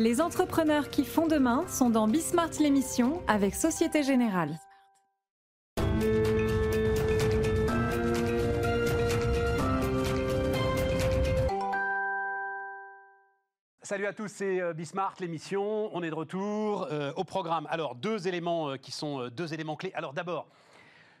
Les entrepreneurs qui font demain sont dans Bismart l'émission avec Société Générale. Salut à tous, c'est euh, Bismart, l'émission. On est de retour euh, au programme. Alors, deux éléments euh, qui sont deux éléments clés. Alors, d'abord,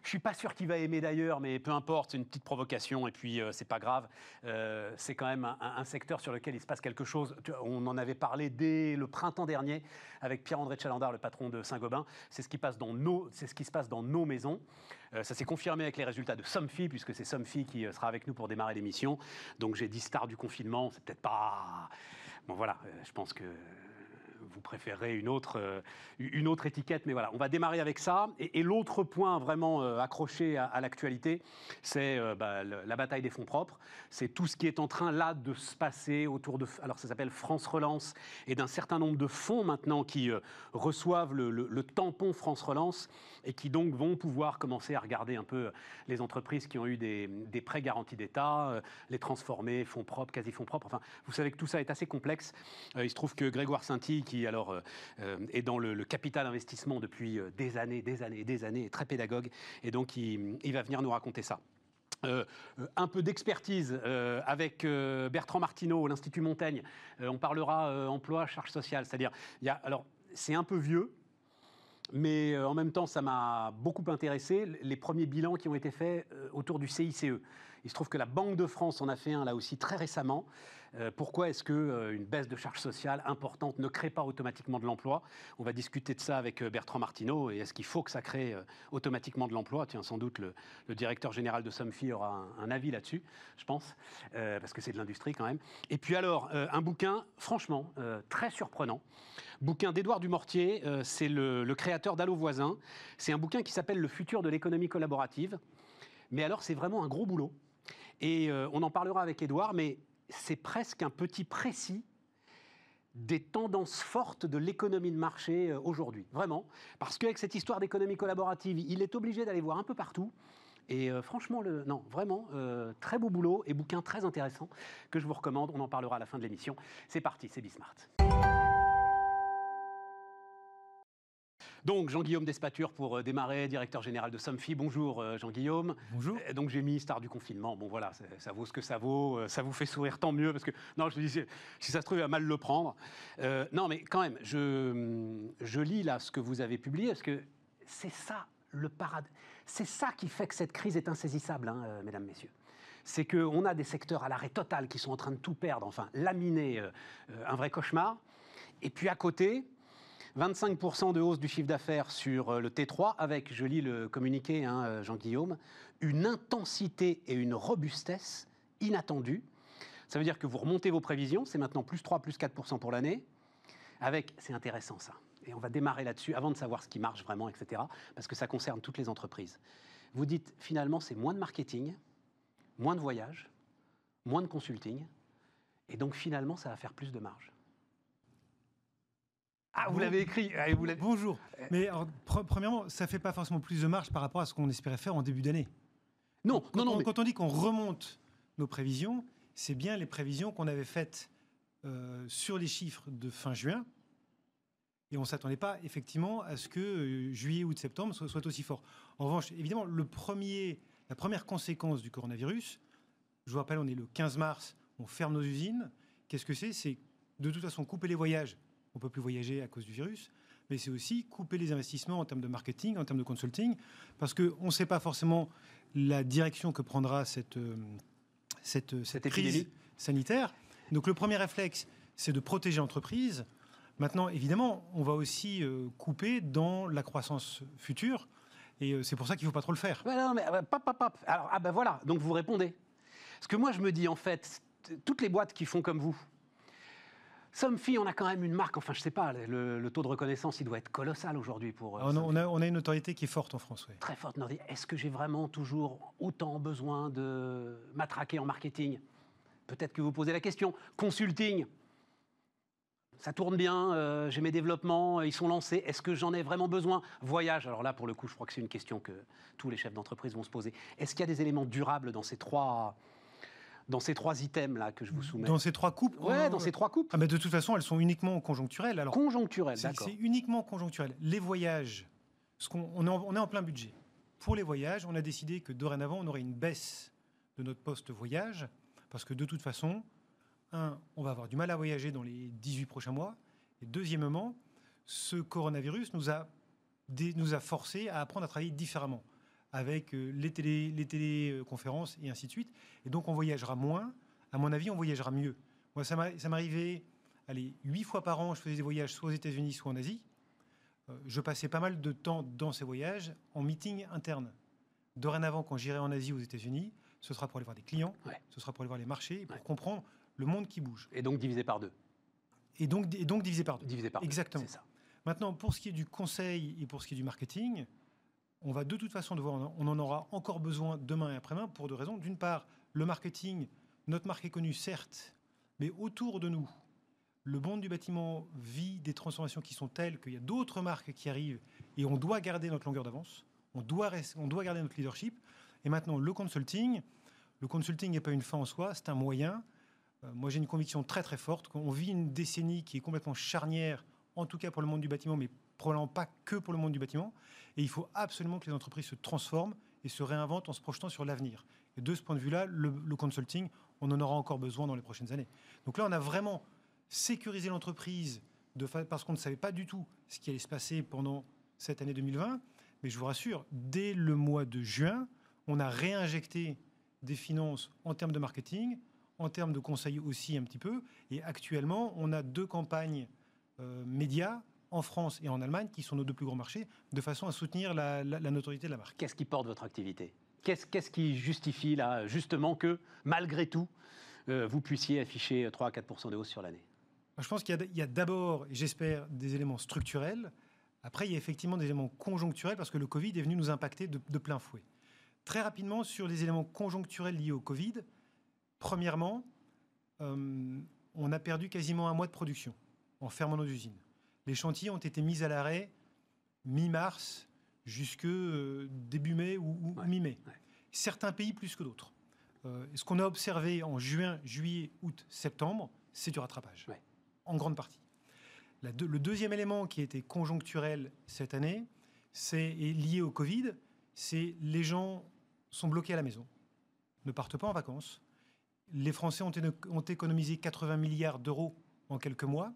je suis pas sûr qu'il va aimer d'ailleurs, mais peu importe, c'est une petite provocation et puis euh, c'est pas grave. Euh, c'est quand même un, secteur sur lequel il se passe quelque chose. On en avait parlé dès le printemps dernier avec Pierre-André Chalandard, le patron de Saint-Gobain. C'est ce qui se passe dans nos maisons. Euh, ça s'est confirmé avec les résultats de Somfy, puisque c'est Somfy qui sera avec nous pour démarrer l'émission. Donc j'ai dit star du confinement, c'est peut-être pas. Bon voilà, je pense que vous préférez une autre, euh, une autre étiquette, mais voilà, on va démarrer avec ça. Et, l'autre point vraiment euh, accroché à, l'actualité, c'est euh, bah, la bataille des fonds propres. C'est tout ce qui est en train là de se passer autour de. Alors ça s'appelle France Relance et d'un certain nombre de fonds maintenant qui reçoivent le, tampon France Relance et qui donc vont pouvoir commencer à regarder un peu les entreprises qui ont eu des, prêts garantis d'État, les transformer, fonds propres, quasi fonds propres. Enfin, vous savez que tout ça est assez complexe. il se trouve que Grégoire Sainty, qui alors euh, euh, est dans le, capital investissement depuis euh, des années, des années, des années, est très pédagogue, et donc il, va venir nous raconter ça. un peu d'expertise avec Bertrand Martineau, l'Institut Montaigne. on parlera emploi, charge sociale. C'est-à-dire, alors c'est un peu vieux, mais en même temps, ça m'a beaucoup intéressé. Les premiers bilans qui ont été faits autour du CICE. Il se trouve que la Banque de France en a fait un là aussi très récemment. Euh, pourquoi est-ce qu'une euh, baisse de charges sociales importante ne crée pas automatiquement de l'emploi? On va discuter de ça avec euh, Bertrand Martineau. Et est-ce qu'il faut que ça crée automatiquement de l'emploi? Tiens, sans doute le, directeur général de Somfy aura un, avis là-dessus, je pense, parce que c'est de l'industrie quand même. Et puis alors, un bouquin, franchement, très surprenant. Bouquin d'Édouard Dumortier, c'est le, créateur d'Allo Voisin. C'est un bouquin qui s'appelle Le futur de l'économie collaborative. Mais alors, c'est vraiment un gros boulot. Et on en parlera avec Édouard, mais c'est presque un petit précis des tendances fortes de l'économie de marché euh, aujourd'hui. Vraiment. Parce qu'avec cette histoire d'économie collaborative, il est obligé d'aller voir un peu partout. Et euh, franchement, non, vraiment, euh, très beau boulot et bouquin très intéressant que je vous recommande. On en parlera à la fin de l'émission. C'est parti, c'est Bismart. Donc, Jean-Guillaume Despature pour euh, démarrer, directeur général de Somfy. Bonjour, euh, Jean-Guillaume. Bonjour. Euh, donc, j'ai mis star du confinement. Bon, voilà, ça, vaut ce que ça vaut. Ça vous fait sourire, tant mieux. Parce que, non, je me dis, si ça se trouve, il va mal le prendre. non, mais quand même, je, je lis là ce que vous avez publié, parce que c'est ça le paradis. C'est ça qui fait que cette crise est insaisissable, hein, mesdames, messieurs c'est qu'on a des secteurs à l'arrêt total qui sont en train de tout perdre, enfin laminer un vrai cauchemar. Et puis à côté, 25% de hausse du chiffre d'affaires sur euh, le T3, avec, je lis le communiqué, hein, euh, Jean-Guillaume, une intensité et une robustesse inattendues. Ça veut dire que vous remontez vos prévisions, c'est maintenant plus 3, plus 4% pour l'année, avec, c'est intéressant ça, et on va démarrer là-dessus avant de savoir ce qui marche vraiment, etc., parce que ça concerne toutes les entreprises. Vous dites, finalement, c'est moins de marketing, moins de voyages, moins de consulting, et donc finalement, ça va faire plus de marge. Ah, vous l'avez écrit. Ah, vous Bonjour. Euh, Mais premièrement, ça ne fait pas forcément plus de marge par rapport à ce qu'on espérait faire en début d'année. Non, quand, non, non. On, Quand on dit qu'on remonte nos prévisions, c'est bien les prévisions qu'on avait faites euh, sur les chiffres de fin juin. Et on ne s'attendait pas effectivement à ce que euh, juillet ou septembre soit, soit, aussi fort. En revanche, évidemment, le premier, la première conséquence du coronavirus, je vous rappelle, on est le 15 mars, on ferme nos usines. Qu'est-ce que c'est? C'est de toute façon couper les voyages on ne peut plus voyager à cause du virus, mais c'est aussi couper les investissements en termes de marketing, en termes de consulting, parce qu'on ne sait pas forcément la direction que prendra cette, euh, cette, cette, crise sanitaire. Donc le premier réflexe, c'est de protéger l'entreprise. Maintenant, évidemment, on va aussi euh, couper dans la croissance future. Et euh, c'est pour ça qu'il ne faut pas trop le faire. non, mais, pop, pop, pop. Alors, ah ben voilà, donc vous répondez. Parce que moi, je me dis, en fait, toutes les boîtes qui font comme vous, Somfy, on a quand même une marque, enfin je sais pas, le, taux de reconnaissance, il doit être colossal aujourd'hui pour... Euh, on, a, on, a, une notoriété qui est forte en France, oui. Très forte. Est-ce que j'ai vraiment toujours autant besoin de matraquer en marketing? Peut-être que vous posez la question. Consulting, ça tourne bien, euh, j'ai mes développements, ils sont lancés, est-ce que j'en ai vraiment besoin? Voyage, alors là pour le coup je crois que c'est une question que tous les chefs d'entreprise vont se poser. Est-ce qu'il y a des éléments durables dans ces trois dans ces trois items là que je vous soumets Dans ces trois coupes Ouais, dans ces trois coupes. Ah, mais de toute façon, elles sont uniquement conjoncturelles. Alors, Conjoncturelles, c'est d'accord. c'est uniquement conjoncturel. Les voyages, ce qu'on- on, est en, on est en plein budget. Pour les voyages, on a décidé que dorénavant, on aurait une baisse de notre poste voyage, parce que de toute façon, un, on va avoir du mal à voyager dans les 18 prochains mois, et deuxièmement, ce coronavirus nous a, dé- nous a forcé à apprendre à travailler différemment, avec euh, les, télé, les téléconférences et ainsi de suite. Et donc, on voyagera moins. À mon avis, on voyagera mieux. Moi, ça m'a- ça m'arrivait, allez, huit fois par an, je faisais des voyages soit aux États-Unis, soit en Asie. Euh, je passais pas mal de temps dans ces voyages en meeting interne. Dorénavant, quand j'irai en Asie ou aux États-Unis, ce sera pour aller voir des clients, Ouais. ce sera pour aller voir les marchés, et pour Ouais. comprendre le monde qui bouge. Et donc divisé par deux. Et donc, et donc divisé par deux. Divisé par deux, Exactement. Ça. Maintenant, pour ce qui est du conseil et pour ce qui est du marketing, on va de toute façon devoir, on en aura encore besoin demain et après-demain pour deux raisons. D'une part, le marketing, notre marque est connue, certes, mais autour de nous, le monde du bâtiment vit des transformations qui sont telles qu'il y a d'autres marques qui arrivent et on doit garder notre longueur d'avance, on doit, on doit garder notre leadership. Et maintenant, le consulting, le consulting n'est pas une fin en soi, c'est un moyen. Euh, moi, j'ai une conviction très très forte qu'on vit une décennie qui est complètement charnière, en tout cas pour le monde du bâtiment, mais probablement pas que pour le monde du bâtiment. Et il faut absolument que les entreprises se transforment et se réinventent en se projetant sur l'avenir. Et de ce point de vue-là, le, consulting, on en aura encore besoin dans les prochaines années. Donc là, on a vraiment sécurisé l'entreprise de parce qu'on ne savait pas du tout ce qui allait se passer pendant cette année 2020. Mais je vous rassure, dès le mois de juin, on a réinjecté des finances en termes de marketing, en termes de conseils aussi un petit peu. Et actuellement, on a deux campagnes euh, médias en France et en Allemagne, qui sont nos deux plus grands marchés, de façon à soutenir la, la- la notoriété de la marque. Qu'est-ce qui porte votre activité? Qu'est-ce qui justifie là, justement, que malgré tout, euh, vous puissiez afficher 3 à 4 de hausse sur l'année? Je pense qu'il y a- d'abord, et j'espère, des éléments structurels. Après, il y a effectivement des éléments conjoncturels, parce que le Covid est venu nous impacter de, de plein fouet. Très rapidement, sur les éléments conjoncturels liés au Covid, premièrement, euh, on a perdu quasiment un mois de production en fermant nos usines. Les chantiers ont été mis à l'arrêt mi-mars jusque euh, début mai ou, ou Ouais, mi-mai. ouais. Certains pays plus que d'autres. Euh, ce qu'on a observé en juin, juillet, août, septembre, c'est du rattrapage, Ouais. en grande partie. La le deuxième élément qui a été conjoncturel cette année, c'est et lié au Covid, c'est les gens sont bloqués à la maison, ne partent pas en vacances. Les Français ont, ont économisé 80 milliards d'euros en quelques mois.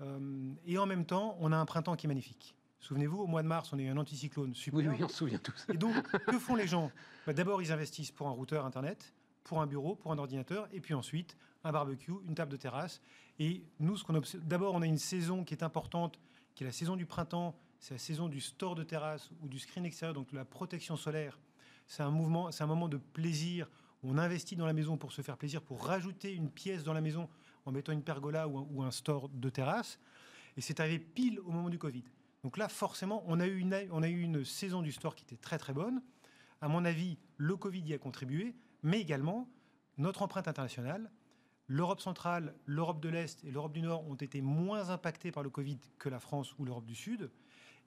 Euh, et en même temps, on a un printemps qui est magnifique. Souvenez-vous, au mois de mars, on a eu un anticyclone super. Oui, oui, on se souvient tous. Et donc, que font les gens? Bah, D'abord, ils investissent pour un routeur Internet, pour un bureau, pour un ordinateur, et puis ensuite, un barbecue, une table de terrasse. Et nous, ce qu'on observe, d'abord, on a une saison qui est importante, qui est la saison du printemps, c'est la saison du store de terrasse ou du screen extérieur, donc de la protection solaire. C'est un mouvement, c'est un moment de plaisir. où On investit dans la maison pour se faire plaisir, pour rajouter une pièce dans la maison en mettant une pergola ou un, store de terrasse. Et c'est arrivé pile au moment du Covid. Donc là, forcément, on a, eu une, on a eu une saison du store qui était très très bonne. À mon avis, le Covid y a contribué, mais également notre empreinte internationale. L'Europe centrale, l'Europe de l'Est et l'Europe du Nord ont été moins impactés par le Covid que la France ou l'Europe du Sud.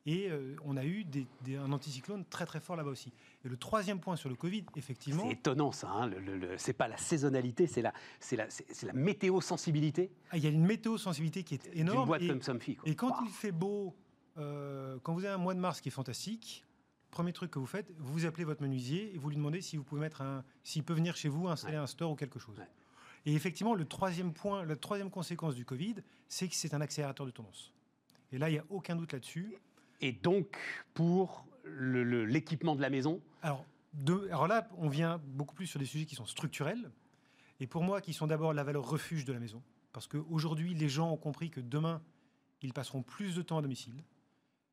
Et euh, on a eu des- des- un anticyclone très très fort là-bas aussi. Et le troisième point sur le Covid, effectivement, C'est étonnant ça. Hein, le, le- le- c'est pas la saisonnalité, c'est la, c'est la, c'est, c'est la météo sensibilité ah, il y a une météo sensibilité qui est énorme. boîte et- comme quoi. Et quand il fait beau, euh, quand vous avez un mois de mars qui est fantastique, premier truc que vous faites, vous appelez votre menuisier et vous lui demandez si vous pouvez mettre un, s'il peut venir chez vous installer un store ou quelque chose. Ouais. Et effectivement, le troisième point, la troisième conséquence du Covid, c'est que c'est un accélérateur de tendance. Et là, il n'y a aucun doute là-dessus. Et donc, pour l'équipement de la maison, Alors, là, on vient beaucoup plus sur des sujets qui sont structurels, et pour moi, qui sont d'abord la valeur refuge de la maison. Parce qu'aujourd'hui, les gens ont compris que demain, ils passeront plus de temps à domicile,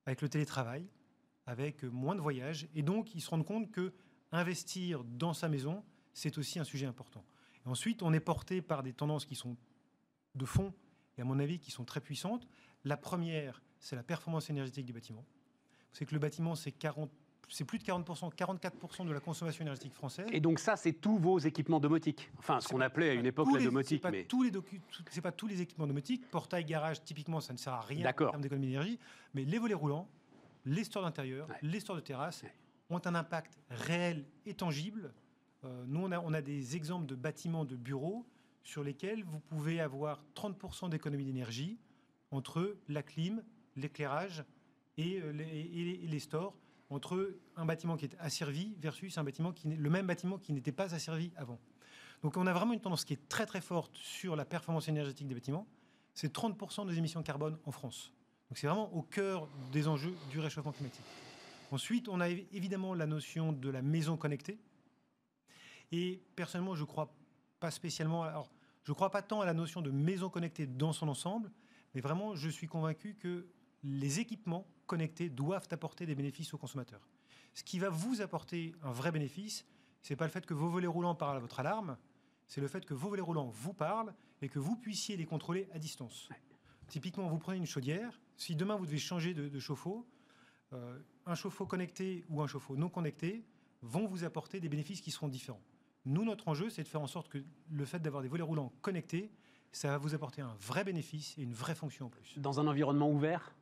avec le télétravail, avec moins de voyages, et donc ils se rendent compte que investir dans sa maison, c'est aussi un sujet important. Ensuite, on est porté par des tendances qui sont de fond, et à mon avis, qui sont très puissantes. La première, c'est la performance énergétique du bâtiment. C'est que le bâtiment, c'est 40 c'est plus de 40%, 44% de la consommation énergétique française. et donc ça, c'est tous vos équipements domotiques. Enfin, ce qu'on appelait à une époque la domotique. C'est pas, Mais... docu- pas tous les équipements domotiques. Portail, garage, typiquement, ça ne sert à rien en termes d'économie d'énergie. Mais les volets roulants, les stores d'intérieur, Ouais. les stores de terrasse Ouais. ont un impact réel et tangible Euh, nous, on a, on a des exemples de bâtiments de bureaux sur lesquels vous pouvez avoir 30% d'économie d'énergie entre la clim, l'éclairage et, euh, les, et- les stores, entre un bâtiment qui est asservi versus un bâtiment qui le même bâtiment qui n'était pas asservi avant. Donc on a vraiment une tendance qui est très très forte sur la performance énergétique des bâtiments. C'est 30% des émissions carbone en France. Donc c'est vraiment au cœur des enjeux du réchauffement climatique. Ensuite, on a évi- évidemment la notion de la maison connectée. Et personnellement, je ne crois pas spécialement. Alors, je ne crois pas tant à la notion de maison connectée dans son ensemble, mais vraiment, je suis convaincu que les équipements connectés doivent apporter des bénéfices aux consommateurs. Ce qui va vous apporter un vrai bénéfice, c'est pas le fait que vos volets roulants parlent à votre alarme, c'est le fait que vos volets roulants vous parlent et que vous puissiez les contrôler à distance. Typiquement, vous prenez une chaudière. Si demain vous devez changer de, de chauffe-eau, euh, un chauffe-eau connecté ou un chauffe-eau non connecté vont vous apporter des bénéfices qui seront différents. Nous, notre enjeu, c'est de faire en sorte que le fait d'avoir des volets roulants connectés, ça va vous apporter un vrai bénéfice et une vraie fonction en plus. Dans un environnement ouvert,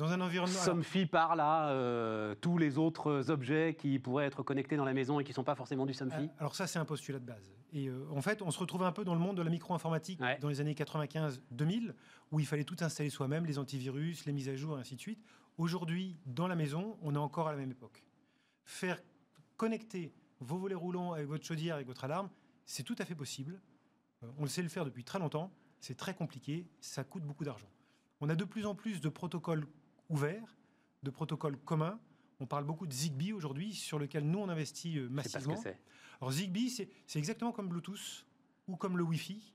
Dans un environnement. Somfy parle à euh, tous les autres objets qui pourraient être connectés dans la maison et qui ne sont pas forcément du Somfy. Ah, Alors ça, c'est un postulat de base. Et euh, en fait, on se retrouve un peu dans le monde de la micro-informatique Ouais. dans les années 95-2000, où il fallait tout installer soi-même, les antivirus, les mises à jour, et ainsi de suite. Aujourd'hui, dans la maison, on est encore à la même époque. Faire connecter vos volets roulants avec votre chaudière, avec votre alarme, c'est tout à fait possible. Euh, on le sait le faire depuis très longtemps. C'est très compliqué. Ça coûte beaucoup d'argent. On a de plus en plus de protocoles ouverts, de protocoles communs. On parle beaucoup de Zigbee aujourd'hui, sur lequel nous, on investit euh, pas ce massivement. que. Alors Zigbee, c'est exactement comme Bluetooth ou comme le Wi-Fi,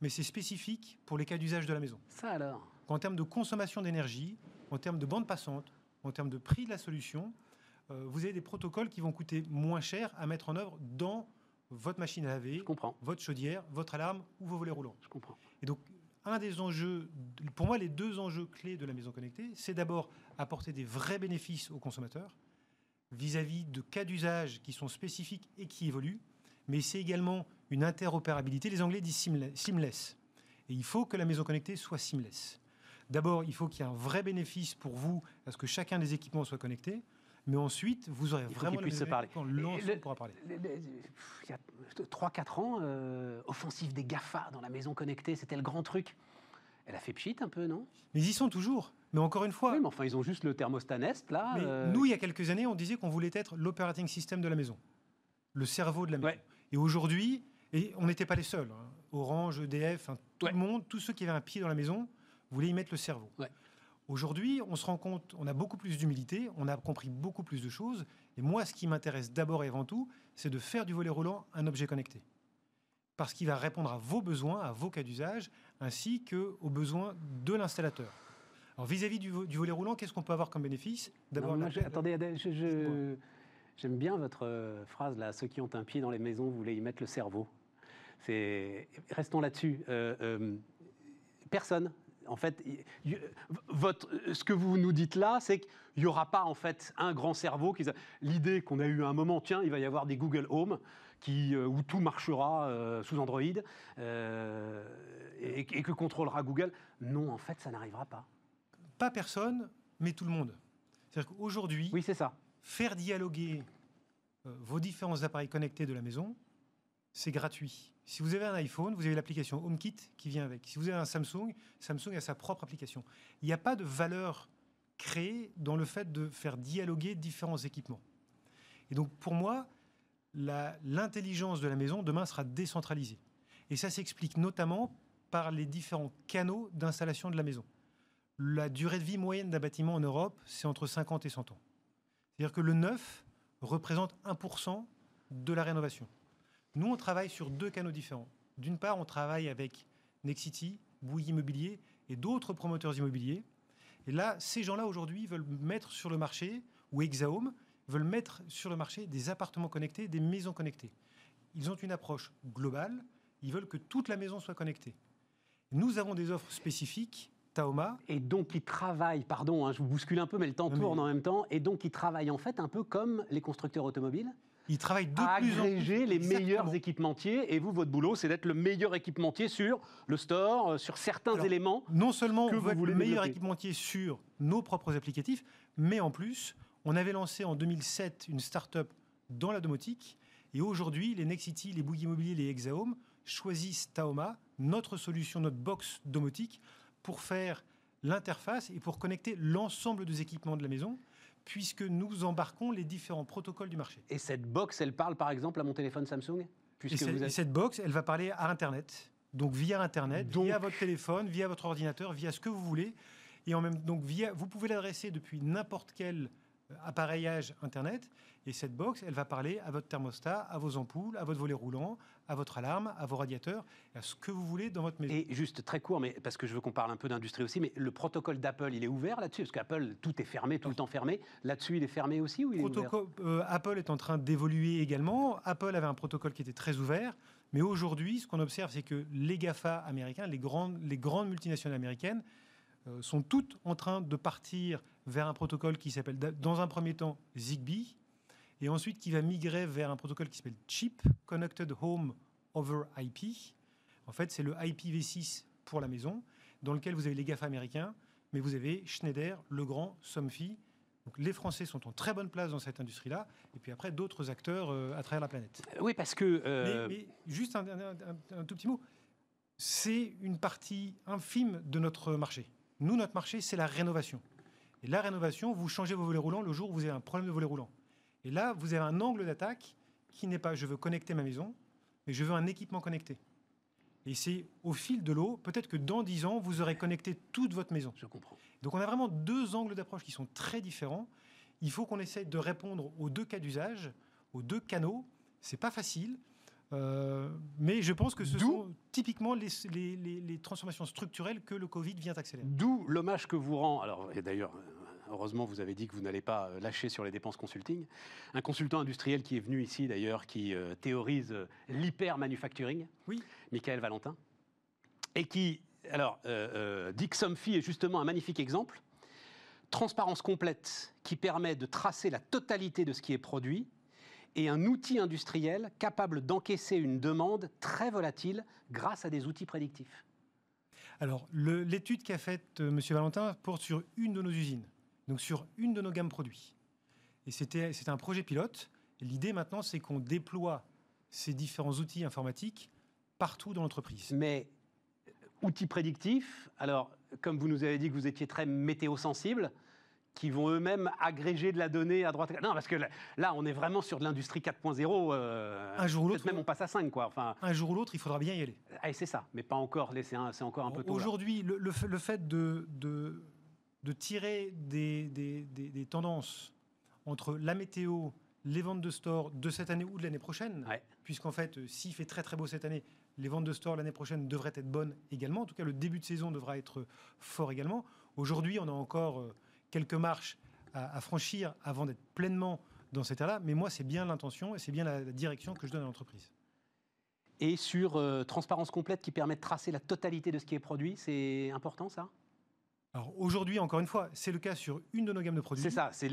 mais c'est spécifique pour les cas d'usage de la maison. Ça alors? En termes de consommation d'énergie, en termes de bande passante, en termes de prix de la solution, euh, vous avez des protocoles qui vont coûter moins cher à mettre en œuvre dans votre machine à laver, votre chaudière, votre alarme ou vos volets roulants. je comprends. Et donc, un des enjeux, pour moi, les deux enjeux clés de la maison connectée, c'est d'abord apporter des vrais bénéfices aux consommateurs vis-à-vis de cas d'usage qui sont spécifiques et qui évoluent, mais c'est également une interopérabilité. Les Anglais disent seamle- seamless. Et il faut que la maison connectée soit seamless. D'abord, il faut qu'il y ait un vrai bénéfice pour vous à ce que chacun des équipements soit connecté. Mais ensuite, vous aurez vraiment puissent se le parler. quand Et l'ensemble le- pourra parler. Il y a 3-4 ans, euh, offensive des GAFA dans la maison connectée, c'était le grand truc. Elle a fait pchit un peu, non? Mais ils y sont toujours. Mais encore une fois, Oui, mais enfin, ils ont juste le thermostat Nest, là. Mais euh, nous, il y a quelques années, on disait qu'on voulait être l'operating system de la maison, le cerveau de la maison. Ouais. Et aujourd'hui, et on n'était pas les seuls, hein. Orange, EDF, hein, tout Ouais. le monde, tous ceux qui avaient un pied dans la maison, voulaient y mettre le cerveau. Ouais. Aujourd'hui, on se rend compte, on a beaucoup plus d'humilité, on a compris beaucoup plus de choses. Et moi, ce qui m'intéresse d'abord et avant tout, c'est de faire du volet roulant un objet connecté. Parce qu'il va répondre à vos besoins, à vos cas d'usage, ainsi qu'aux besoins de l'installateur. Alors vis-à-vis du, vo- du volet roulant, qu'est-ce qu'on peut avoir comme bénéfice? D'abord, la- attendez, je- je- j'aime bien votre euh, phrase là. Ceux qui ont un pied dans les maisons, vous voulez y mettre le cerveau. C'est restons là-dessus. Euh, euh, personne. En fait, votre, ce que vous nous dites là, c'est qu'il n'y aura pas en fait un grand cerveau. qui- L'idée qu'on a eu à un moment, tiens, il va y avoir des Google Home qui, euh, où tout marchera euh, sous Android euh, et, et que contrôlera Google. Non, en fait, ça n'arrivera pas. pas personne, mais tout le monde. C'est-à-dire qu'aujourd'hui, Oui, c'est ça. faire dialoguer euh, vos différents appareils connectés de la maison, c'est gratuit. Si vous avez un iPhone, vous avez l'application HomeKit qui vient avec. Si vous avez un Samsung, Samsung a sa propre application. Il n'y a pas de valeur créée dans le fait de faire dialoguer différents équipements. Et donc pour moi, l'intelligence de la maison demain sera décentralisée. Et ça s'explique notamment par les différents canaux d'installation de la maison. La durée de vie moyenne d'un bâtiment en Europe, c'est entre 50 et 100 ans. C'est-à-dire que le neuf représente 1% de la rénovation. Nous, on travaille sur deux canaux différents. D'une part, on travaille avec Nexity, Bouygues Immobilier et d'autres promoteurs immobiliers. Et là, ces gens-là, aujourd'hui, veulent mettre sur le marché, ou Exahome, veulent mettre sur le marché des appartements connectés, des maisons connectées. Ils ont une approche globale. Ils veulent que toute la maison soit connectée. Nous avons des offres spécifiques. Taoma, Et donc, ils travaillent, pardon, hein, je vous bouscule un peu, mais le temps Non, mais- tourne en même temps, et donc ils travaillent en fait un peu comme les constructeurs automobiles, ils travaillent de à plus en plus. les Exactement. meilleurs équipementiers, et vous, votre boulot, c'est d'être le meilleur équipementier sur le store, euh, sur certains Alors, éléments. non seulement que on vous être le meilleur développer. équipementier sur nos propres applicatifs, mais en plus, on avait lancé en 2007 une start-up dans la domotique Et aujourd'hui, les Nexity, les Bouygues Immobilier, les Hexahome choisissent Taoma, notre solution, notre box domotique, pour faire l'interface et pour connecter l'ensemble des équipements de la maison puisque nous embarquons les différents protocoles du marché. Et cette box, elle parle par exemple à mon téléphone Samsung Puisque et, cette box, elle va parler à Internet. Donc via Internet, via votre téléphone, via votre ordinateur, via ce que vous voulez. Et en même donc via, vous pouvez l'adresser depuis n'importe quel appareillage Internet. Et cette box, elle va parler à votre thermostat, à vos ampoules, à votre volet roulant, à votre alarme, à vos radiateurs, à ce que vous voulez dans votre maison. Et juste très court, mais parce que je veux qu'on parle un peu d'industrie aussi, mais le protocole d'Apple, il est ouvert là-dessus? Parce qu'Apple, tout est fermé, tout le temps fermé. Là-dessus, il est fermé aussi ou il protocole, euh, Apple est en train d'évoluer également. Apple avait un protocole qui était très ouvert. Mais aujourd'hui, ce qu'on observe, c'est que les GAFA américains, les grandes, les grandes multinationales américaines, euh, sont toutes en train de partir vers un protocole qui s'appelle, dans un premier temps, Zigbee, et ensuite qui va migrer vers un protocole qui s'appelle CHIP, Connected Home over IP. En fait, c'est le IPv6 pour la maison, dans lequel vous avez les GAFA américains, mais vous avez Schneider, Legrand, Somfy. Donc les Français sont en très bonne place dans cette industrie-là, et puis après d'autres acteurs euh, à travers la planète. Oui, parce que... Euh, mais, juste un, un, tout petit mot, c'est une partie infime de notre marché. Nous, notre marché, c'est la rénovation. Et la rénovation, vous changez vos volets roulants le jour où vous avez un problème de volet roulant. Et là, vous avez un angle d'attaque qui n'est pas je veux connecter ma maison, mais je veux un équipement connecté. Et c'est au fil de l'eau, peut-être que dans 10 ans, vous aurez connecté toute votre maison. Je comprends. Donc on a vraiment deux angles d'approche qui sont très différents. Il faut qu'on essaye de répondre aux deux cas d'usage, aux deux canaux. C'est pas facile. Euh, mais je pense que ce sont typiquement les, les, les, transformations structurelles que le Covid vient accélérer. D'où l'hommage que vous rend, alors, et d'ailleurs, Heureusement, vous avez dit que vous n'allez pas euh, lâcher sur les dépenses consulting. Un consultant industriel qui est venu ici, d'ailleurs, qui euh, théorise l'hyper-manufacturing, oui. Michael Valentin, et qui, alors, euh, que Somfy est justement un magnifique exemple. Transparence complète qui permet de tracer la totalité de ce qui est produit et un outil industriel capable d'encaisser une demande très volatile grâce à des outils prédictifs. Alors, l'étude qu'a faite M. Valentin porte sur une de nos usines donc sur une de nos gammes produits. Et c'était un projet pilote. L'idée maintenant, c'est qu'on déploie ces différents outils informatiques partout dans l'entreprise. Mais euh, outils prédictifs, alors comme vous nous avez dit que vous étiez très météo-sensible, qui vont eux-mêmes agréger de la donnée à droite. Non, parce que là, on est vraiment sur de l'industrie 4.0. Euh, un jour ou l'autre. Même on passe à 5, quoi. Enfin, un jour ou l'autre, il faudra bien y aller. Ah, c'est ça, mais pas encore. C'est encore un peu tôt. Aujourd'hui, le, le, fait de, de de tirer des, tendances entre la météo, les ventes de store de cette année ou de l'année prochaine, puisqu'en fait, euh, s'il fait très très beau cette année, les ventes de store l'année prochaine devraient être bonnes également. En tout cas, le début de saison devra être fort également. Aujourd'hui, on a encore euh, quelques marches à, franchir avant d'être pleinement dans cet état-là, mais moi, c'est bien l'intention et c'est bien la, direction que je donne à l'entreprise. Et sur euh, transparence complète qui permet de tracer la totalité de ce qui est produit, c'est important ça? Alors aujourd'hui, encore une fois, c'est le cas sur une de nos gammes de produits. C'est ça, c'est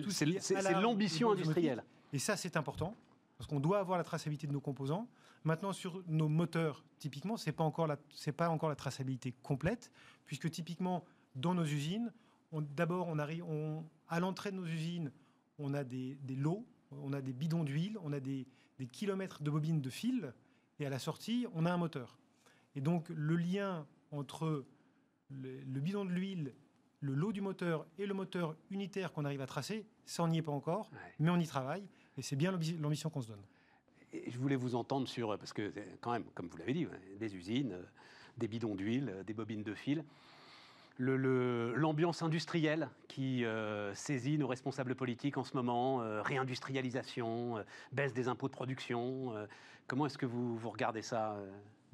l'ambition industrielle. Et ça, c'est important, parce qu'on doit avoir la traçabilité de nos composants. Maintenant, sur nos moteurs, typiquement, ce n'est pas, encore la, pas encore la traçabilité complète, puisque typiquement, dans nos usines, d'abord, on arrive, on, à l'entrée de nos usines, on a des, lots, on a des bidons d'huile, on a des, kilomètres de bobines de fil, et à la sortie, on a un moteur. Et donc, le lien entre le bidon de l'huile le lot du moteur et le moteur unitaire qu'on arrive à tracer, ça, on n'y est pas encore, mais on y travaille, et c'est bien l'ambition qu'on se donne. je voulais vous entendre sur, parce que quand même, comme vous l'avez dit, des usines, des bidons d'huile, des bobines de fil, l'ambiance industrielle qui euh, saisit nos responsables politiques en ce moment, euh, réindustrialisation, euh, baisse des impôts de production. comment est-ce que vous, vous regardez ça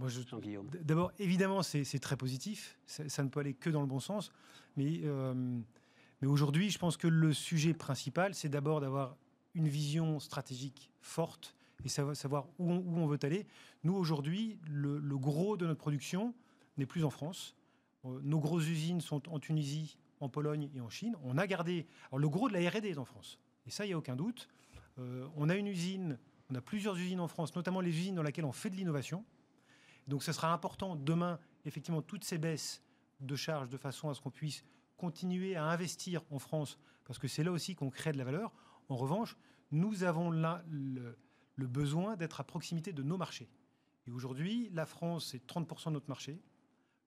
Jean-Guillaume? D'abord, évidemment, c'est très positif. Ça, ne peut aller que dans le bon sens. Mais, mais aujourd'hui, je pense que le sujet principal, c'est d'abord d'avoir une vision stratégique forte et savoir, où, on, veut aller. Nous, aujourd'hui, le, gros de notre production n'est plus en France. Euh, nos grosses usines sont en Tunisie, en Pologne et en Chine. On a gardé. Le gros de la RD est en France. Et ça, il n'y a aucun doute. Euh, on a une usine, on a plusieurs usines en France, notamment les usines dans lesquelles on fait de l'innovation. Donc, ce sera important demain, effectivement, toutes ces baisses de charges de façon à ce qu'on puisse continuer à investir en France, parce que c'est là aussi qu'on crée de la valeur. En revanche, nous avons là le, le besoin d'être à proximité de nos marchés. Et aujourd'hui, la France, c'est 30% de notre marché.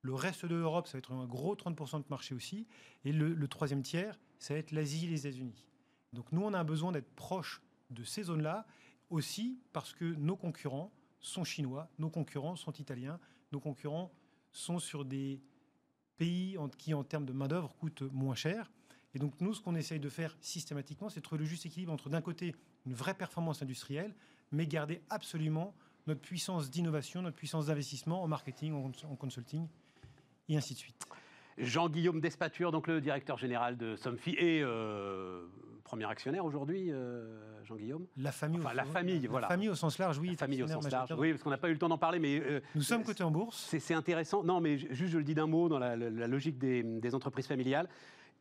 Le reste de l'Europe, ça va être un gros 30% de marché aussi. Et le, troisième tiers, ça va être l'Asie et les États-Unis. Donc nous, on a un besoin d'être proche de ces zones-là, aussi parce que nos concurrents sont chinois, nos concurrents sont italiens, nos concurrents sont sur des pays qui, en termes de main-d'œuvre, coûtent moins cher. Et donc, nous, ce qu'on essaye de faire systématiquement, c'est trouver le juste équilibre entre, d'un côté, une vraie performance industrielle, mais garder absolument notre puissance d'innovation, notre puissance d'investissement en marketing, en, consulting, et ainsi de suite. Jean-Guillaume Despature, donc le directeur général de Somfy et euh, premier actionnaire aujourd'hui, euh, Jean-Guillaume? La famille, enfin, la famille, voilà. La famille au sens large, oui. La famille au sens large, oui, parce qu'on n'a pas eu le temps d'en parler, mais euh, nous sommes cotés en bourse. C'est intéressant. Non, mais juste je le dis d'un mot dans la, logique des, des, entreprises familiales.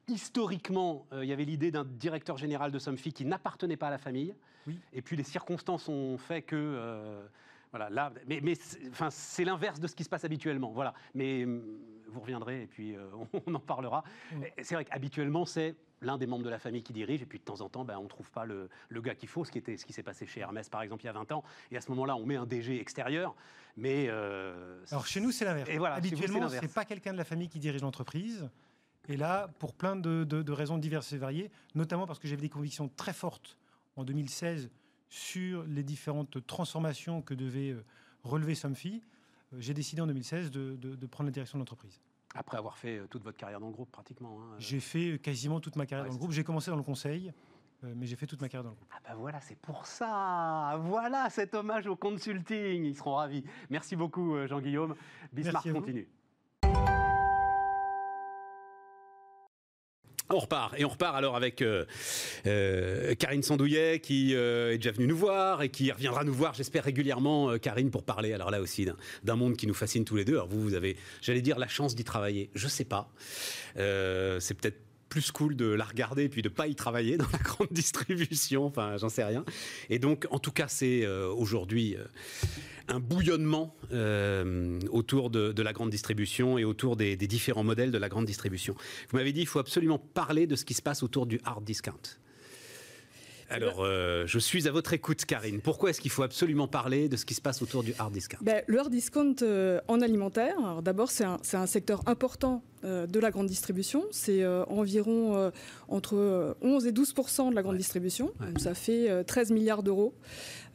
Historiquement, il y avait l'idée d'un directeur général de Somfy qui n'appartenait pas à la famille. Oui. Et puis les circonstances ont fait que voilà, là, mais, mais enfin, c'est l'inverse de ce qui se passe habituellement. Voilà. Mais hum, vous reviendrez et puis euh, on en parlera. C'est vrai qu'habituellement, c'est l'un des membres de la famille qui dirige, et puis de temps en temps, ben, on ne trouve pas le, gars qu'il faut, ce qui, était, ce qui s'est passé chez Hermès, par exemple, il y a 20 ans. Et à ce moment-là, on met un DG extérieur. Mais euh, Alors chez nous, c'est l'inverse. Voilà, Habituellement, ce n'est pas quelqu'un de la famille qui dirige l'entreprise. Et là, pour plein de, de, raisons diverses et variées, notamment parce que j'avais des convictions très fortes en 2016 sur les différentes transformations que devait euh, relever Somfy, j'ai décidé en 2016 de, prendre la direction de l'entreprise. Après avoir fait euh, toute votre carrière dans le groupe, pratiquement. Hein, j'ai fait quasiment toute ma carrière dans le groupe. J'ai commencé dans le conseil, mais j'ai fait toute ma carrière dans le groupe. Ah ben voilà, c'est pour ça. Voilà cet hommage au consulting. Ils seront ravis. Merci beaucoup, Jean-Guillaume. Bismarck continue. On repart. Et on repart alors avec euh, euh, Karine Sandouillet qui euh, est déjà venue nous voir et qui reviendra nous voir, j'espère, régulièrement, Karine, pour parler, alors là aussi, d'un monde qui nous fascine tous les deux. Alors vous, vous avez, j'allais dire, la chance d'y travailler. Je sais pas. c'est peut-être plus cool de la regarder et puis de pas y travailler dans la grande distribution. Enfin, j'en sais rien. Et donc, en tout cas, c'est aujourd'hui un bouillonnement euh, autour de, la grande distribution et autour des, différents modèles de la grande distribution. Vous m'avez dit qu'il faut absolument parler de ce qui se passe autour du hard discount. Alors, euh, je suis à votre écoute, Karine. Pourquoi est-ce qu'il faut absolument parler de ce qui se passe autour du hard discount? Ben, Le hard discount euh, en alimentaire, d'abord, c'est un, un, secteur important euh, de la grande distribution. C'est environ entre 11 et 12% de la grande distribution. Donc ça fait 13 milliards d'euros.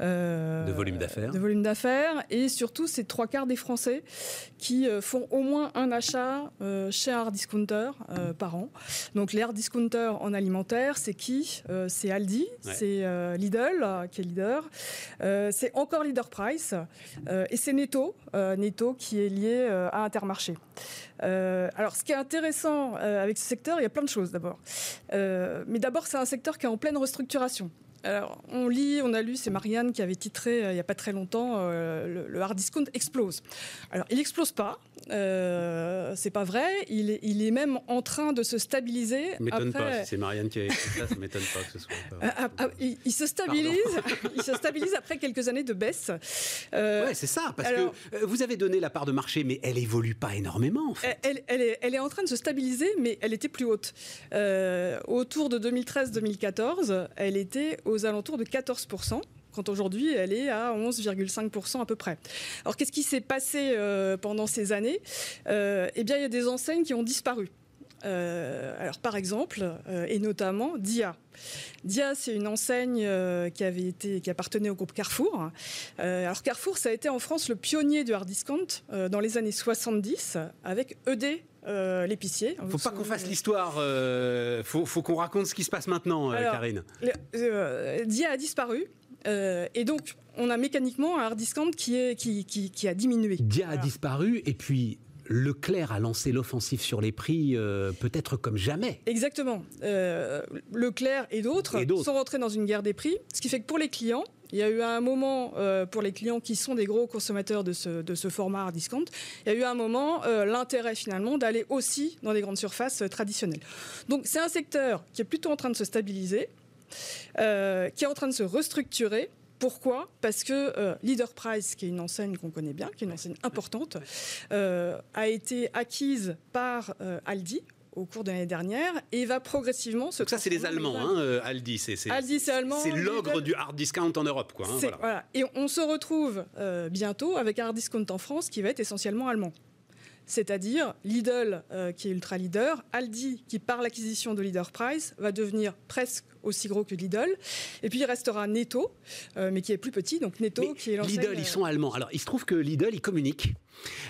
de volume d'affaires. De volume d'affaires. Et surtout, c'est trois quarts des Français qui font au moins un achat chez un hard discounter par an. Donc les hard discounters en alimentaire, c'est qui? C'est Aldi, c'est Lidl qui est leader, c'est encore Leader Price et c'est Netto, qui est lié à Intermarché. alors ce qui est intéressant euh, avec ce secteur, il y a plein de choses d'abord. Euh, mais d'abord, c'est un secteur qui est en pleine restructuration. Alors, on lit, on a lu, c'est Marianne qui avait titré euh, il n'y a pas très longtemps le, le, hard discount explose. Alors, il n'explose pas, euh, c'est pas vrai. Il est, il est, même en train de se stabiliser. M'étonne pas. Si c'est Marianne qui a écrit ça, ça m'étonne pas que ce soit. Ah, ah, ah, il, se stabilise. il se stabilise après quelques années de baisse. Euh, ouais, c'est ça. Parce que euh, vous avez donné la part de marché, mais elle évolue pas énormément. En fait. elle, elle, est, elle, est, en train de se stabiliser, mais elle était plus haute. Euh, autour de 2013-2014, elle était aux alentours de 14% quand aujourd'hui elle est à 11,5% à peu près. Alors qu'est-ce qui s'est passé euh, pendant ces années? Euh, Eh bien, il y a des enseignes qui ont disparu. Euh, alors par exemple, et notamment Dia. Dia, c'est une enseigne qui avait été, qui appartenait au groupe Carrefour. alors Carrefour, ça a été en France le pionnier du hard discount dans les années 70 avec ED l'épicier. Faut pas qu'on fasse l'histoire. Il faut, qu'on raconte ce qui se passe maintenant, Karine. Dia a disparu. Euh, et donc, on a mécaniquement un hard discount qui, est, qui, qui, a diminué. Dia a disparu, et puis Leclerc a lancé l'offensive sur les prix euh, peut-être comme jamais. Exactement. Euh, Leclerc et d'autres sont rentrés dans une guerre des prix, ce qui fait que pour les clients, il y a eu un moment, pour les clients qui sont des gros consommateurs de ce, de ce format hard discount, il y a eu un moment l'intérêt finalement d'aller aussi dans les grandes surfaces traditionnelles. Donc c'est un secteur qui est plutôt en train de se stabiliser. Euh, qui est en train de se restructurer. Pourquoi? Parce que euh, Leader Price, qui est une enseigne qu'on connaît bien, qui est une enseigne importante, euh, a été acquise par Aldi au cours de l'année dernière et va progressivement se. Donc ça, c'est les Allemands, hein, euh, Aldi. C'est, Aldi, c'est allemand. C'est l'ogre du hard discount en Europe, quoi. Hein, voilà. Voilà. Et on se retrouve euh, bientôt avec un hard discount en France qui va être essentiellement allemand c'est-à-dire Lidl euh, qui est ultra leader, Aldi qui par l'acquisition de Leader Price va devenir presque aussi gros que Lidl, et puis il restera Netto, euh, mais qui est plus petit, donc Netto qui est Lidl, ils sont allemands. Alors il se trouve que Lidl, ils communiquent.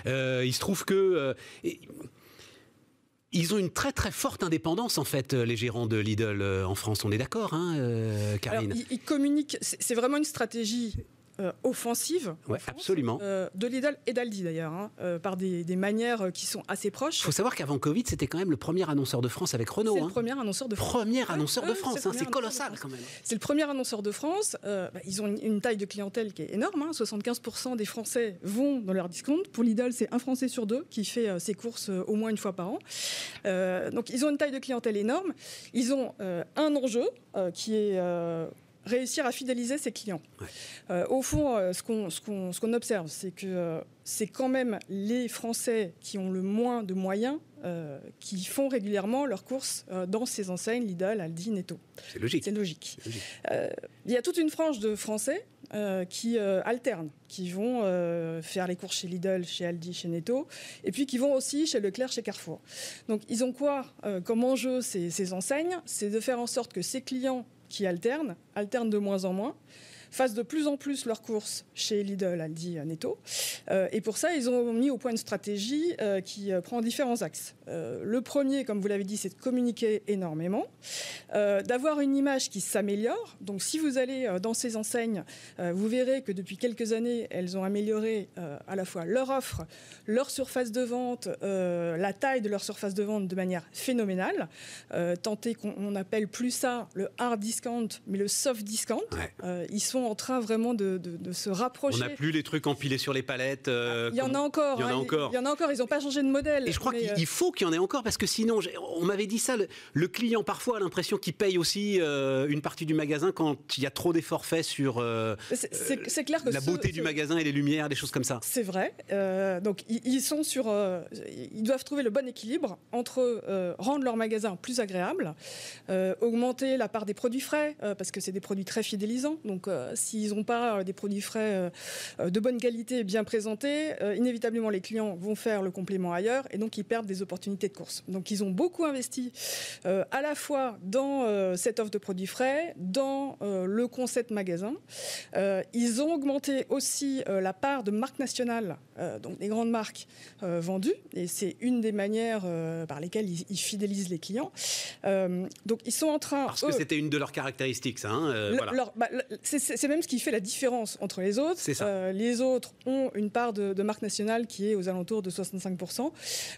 Euh, il se trouve que ils ont une très très forte indépendance en fait, les gérants de Lidl en France. On est d'accord, hein, Karine? ils, communiquent. C'est vraiment une stratégie euh, offensive absolument. Euh, de Lidl et d'Aldi d'ailleurs, hein, euh, par des, manières qui sont assez proches. Il faut savoir qu'avant Covid, c'était quand même le premier annonceur de France avec Renault. C'est le hein. premier annonceur de France. Premier annonceur de France, c'est hein, colossal quand même. C'est le premier annonceur de France. Bah, ils ont une, taille de clientèle qui est énorme. 75% des Français vont dans leur discount. Pour Lidl, c'est un Français sur deux qui fait ses courses au moins une fois par an. donc ils ont une taille de clientèle énorme. Ils ont un enjeu qui est réussir à fidéliser ses clients. Euh, au fond, euh, ce qu'on observe, c'est que euh, c'est quand même les Français qui ont le moins de moyens qui font régulièrement leurs courses dans ces enseignes Lidl, Aldi, Netto. C'est logique. C'est logique. il y a toute une frange de Français qui alternent, qui vont faire les courses chez Lidl, chez Aldi, chez Netto, et puis qui vont aussi chez Leclerc, chez Carrefour. Donc ils ont quoi comme enjeu ces, ces enseignes? C'est de faire en sorte que ces clients qui alternent, alternent de moins en moins fassent de plus en plus leurs courses chez Lidl, Aldi, Netto. Euh, et pour ça, ils ont mis au point une stratégie euh, qui euh, prend différents axes. le premier, comme vous l'avez dit, c'est de communiquer énormément, d'avoir une image qui s'améliore. Donc si vous allez dans ces enseignes, vous verrez que depuis quelques années, elles ont amélioré à la fois leur offre, leur surface de vente, la taille de leur surface de vente de manière phénoménale. tant qu'on appelle plus ça le hard discount, mais le soft discount. ils sont en train vraiment de, se rapprocher. On n'a plus les trucs empilés sur les palettes. Euh, il y en a encore. Il y en a encore. Il y en a encore. Ils n'ont pas changé de modèle. Et je crois qu'il euh, faut qu'il y en ait encore parce que sinon, on m'avait dit ça. Le, client parfois a l'impression qu'il paye aussi euh, une partie du magasin quand il y a trop d'efforts faits sur c'est clair que la beauté du magasin et les lumières, des choses comme ça. C'est vrai. donc ils, sont sur. ils doivent trouver le bon équilibre entre rendre leur magasin plus agréable, augmenter la part des produits frais parce que c'est des produits très fidélisants. Donc s'ils n'ont pas euh, des produits frais euh, euh, de bonne qualité et bien présentés, inévitablement les clients vont faire le complément ailleurs et donc ils perdent des opportunités de course. Donc ils ont beaucoup investi à la fois dans cette offre de produits frais, dans le concept magasin. ils ont augmenté aussi la part de marques nationales, donc des grandes marques vendues, et c'est une des manières par lesquelles ils, fidélisent les clients. donc ils sont en train... Parce que c'était une de leurs caractéristiques, ça. Hein, voilà. Bah, c'est c'est même ce qui fait la différence entre les autres. Euh, les autres ont une part de, marque nationale qui est aux alentours de 65%,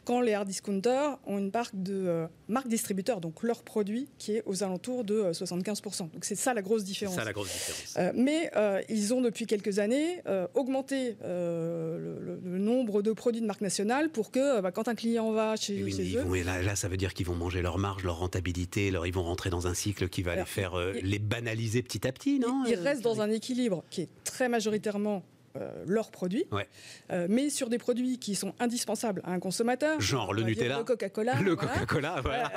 quand les hard discounters ont une part de euh, marque distributeur, donc leur produit, qui est aux alentours de 75%. Euh, donc c'est ça la grosse différence. Ça la grosse différence. mais ils ont depuis quelques années augmenté le, nombre de produits de marque nationale pour que bah, quand un client va chez, eux... là, ça veut dire qu'ils vont manger leur marge, leur rentabilité, leur, ils vont rentrer dans un cycle qui va les faire les banaliser petit à petit, non Ils restent dans un équilibre qui est très majoritairement euh, leurs produits, euh, mais sur des produits qui sont indispensables à un consommateur. Genre le Nutella, le Coca-Cola. Le Coca-Cola, voilà.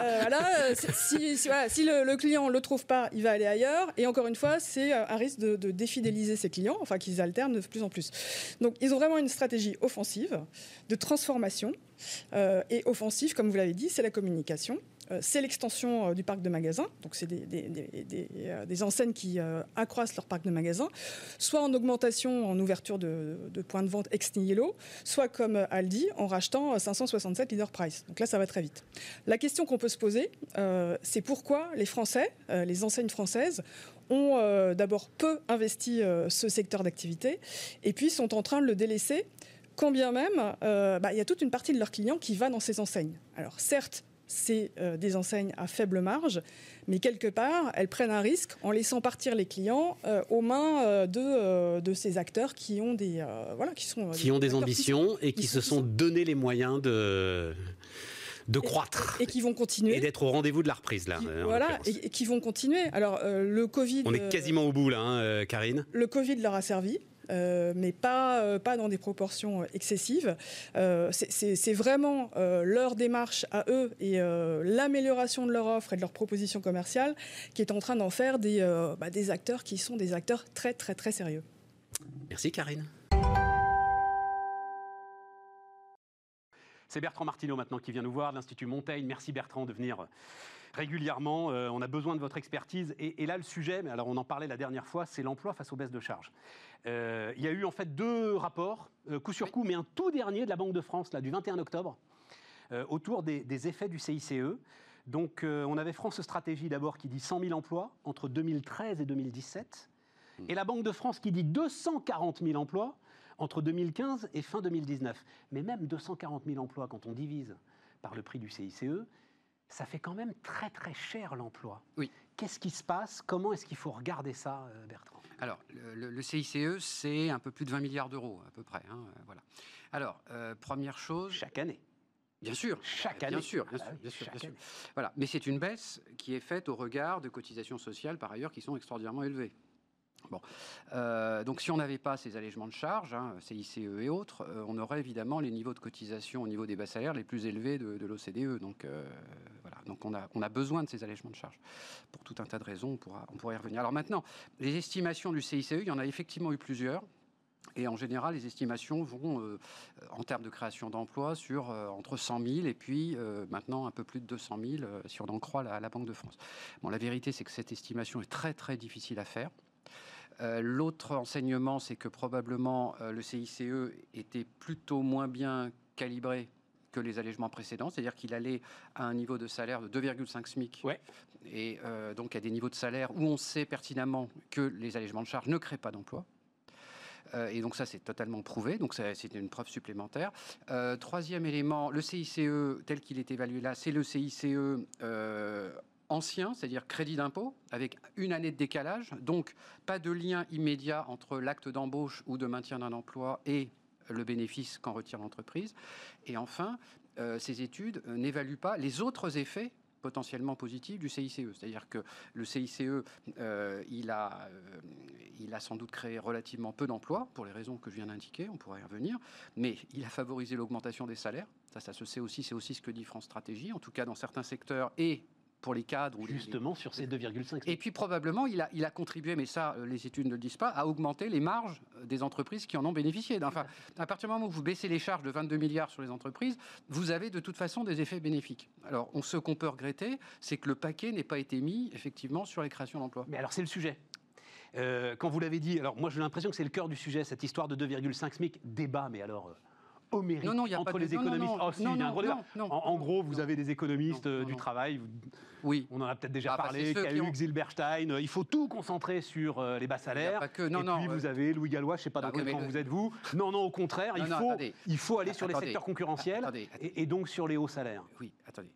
Euh, si, si, le, client ne le trouve pas, il va aller ailleurs. Et encore une fois, c'est un risque de, de, défidéliser ses clients, enfin qu'ils alternent de plus en plus. Donc ils ont vraiment une stratégie offensive de transformation. et offensive, comme vous l'avez dit, c'est la communication. Euh, c'est l'extension euh, du parc de magasins, donc c'est des, euh, enseignes qui accroissent leur parc de magasins, soit en augmentation, en ouverture de, points de vente ex nihilo, soit comme Aldi en rachetant 567 leader price. Donc là, ça va très vite. La question qu'on peut se poser, c'est pourquoi les Français, les enseignes françaises, ont d'abord peu investi ce secteur d'activité et puis sont en train de le délaisser quand bien même, bah, il y a toute une partie de leurs clients qui va dans ces enseignes. Alors certes, c'est euh, des enseignes à faible marge, mais quelque part, elles prennent un risque en laissant partir les clients euh, aux mains euh, de, ces acteurs qui ont des, voilà, qui sont, qui ont des ambitions et qui, se sont donné les moyens de de croître et, qui vont continuer et d'être au rendez-vous de la reprise là. voilà et, qui vont continuer. Alors le Covid. On est quasiment au bout là, hein, Karine. Le Covid leur a servi. Mais pas, pas dans des proportions excessives. C'est vraiment leur démarche à eux et l'amélioration de leur offre et de leur proposition commerciale qui est en train d'en faire des, bah, des acteurs qui sont des acteurs très très très sérieux. Merci Karine. C'est Bertrand Martineau maintenant qui vient nous voir de l'Institut Montaigne. Merci Bertrand de venir régulièrement. Euh, on a besoin de votre expertise. Et, là, le sujet, mais alors on en parlait la dernière fois, c'est l'emploi face aux baisses de charges. Euh, il y a eu en fait deux rapports, euh, coup sur coup, mais un tout dernier de la Banque de France, là, du 21 octobre, autour des, des, effets du CICE. Donc, on avait France Stratégie d'abord qui dit 100 000 emplois entre 2013 et 2017. Hmm. Et la Banque de France qui dit 240 000 emplois entre 2015 et fin 2019. Mais même 240 000 emplois, quand on divise par le prix du CICE, ça fait quand même très très cher l'emploi. Oui. Qu'est-ce qui se passe? Comment est-ce qu'il faut regarder ça, euh, Bertrand? Alors, le, CICE, c'est un peu plus de 20 milliards d'euros, à peu près. Hein, euh, voilà. Alors, euh, première chose. Chaque année. Bien sûr, chaque année. Bien sûr, bien ah sûr, bien sûr, Voilà, mais c'est une baisse qui est faite au regard de cotisations sociales par ailleurs qui sont extraordinairement élevées. Bon. Euh, donc si on n'avait pas ces allègements de charges, hein, CICE et autres, euh, on aurait évidemment les niveaux de cotisation au niveau des bas salaires les plus élevés de, l'OCDE. Donc euh, voilà, donc on a, besoin de ces allègements de charges. Pour tout un tas de raisons, on pourra, on pourra y revenir. Alors maintenant, les estimations du CICE, il y en a effectivement eu plusieurs. Et en général, les estimations vont, en termes de création d'emplois, sur entre 100 000 et puis maintenant un peu plus de 200 000, si on en croit la, la Banque de France. Bon, la vérité, c'est que cette estimation est très très difficile à faire. Euh, l'autre enseignement, c'est que probablement euh, le CICE était plutôt moins bien calibré que les allègements précédents, c'est-à-dire qu'il allait à un niveau de salaire de 2,5 SMIC. Et euh, donc à des niveaux de salaire où on sait pertinemment que les allègements de charges ne créent pas d'emploi. et donc ça, c'est totalement prouvé. Donc c'est une preuve supplémentaire. troisième élément, le CICE tel qu'il est évalué là, c'est le CICE ancien, c'est-à-dire crédit d'impôt, avec une année de décalage, donc pas de lien immédiat entre l'acte d'embauche ou de maintien d'un emploi et le bénéfice qu'en retire l'entreprise. Et enfin, euh, ces études euh, n'évaluent pas les autres effets potentiellement positifs du CICE. C'est-à-dire que le CICE, euh, il, a, il a sans doute créé relativement peu d'emplois, pour les raisons que je viens d'indiquer, on pourrait y revenir, mais il a favorisé l'augmentation des salaires. Ça, ça se sait aussi, c'est aussi ce que dit France Stratégie, en tout cas dans certains secteurs et pour les cadres. Justement sur ces 2,5. Et puis probablement, il a, il a contribué, mais ça, euh, les études ne le disent pas, à augmenter les marges euh, des entreprises qui en ont bénéficié. Enfin, à partir du moment où vous baissez les charges de 22 milliards sur les entreprises, vous avez de toute façon des effets bénéfiques. Alors, on, ce qu'on peut regretter, c'est que le paquet n'ait pas été mis effectivement sur les créations d'emplois. Mais alors, c'est le sujet. Euh, quand vous l'avez dit, alors moi j'ai l'impression que c'est le cœur du sujet, cette histoire de 2,5 SMIC, débat, mais alors mérite non, non, y a entre pas les économistes. En, gros, vous avez des économistes euh, du travail. Oui. On en a peut-être déjà ah, bah, parlé. Cahuc, Zilberstein. Il faut tout concentrer sur euh, les bas salaires. Que, non, et puis vous avez Louis Gallois. Je ne sais pas dans quel camp vous êtes vous. Non, non, au contraire. il faut, il faut aller sur les secteurs concurrentiels et, donc sur les hauts salaires. Oui, attendez.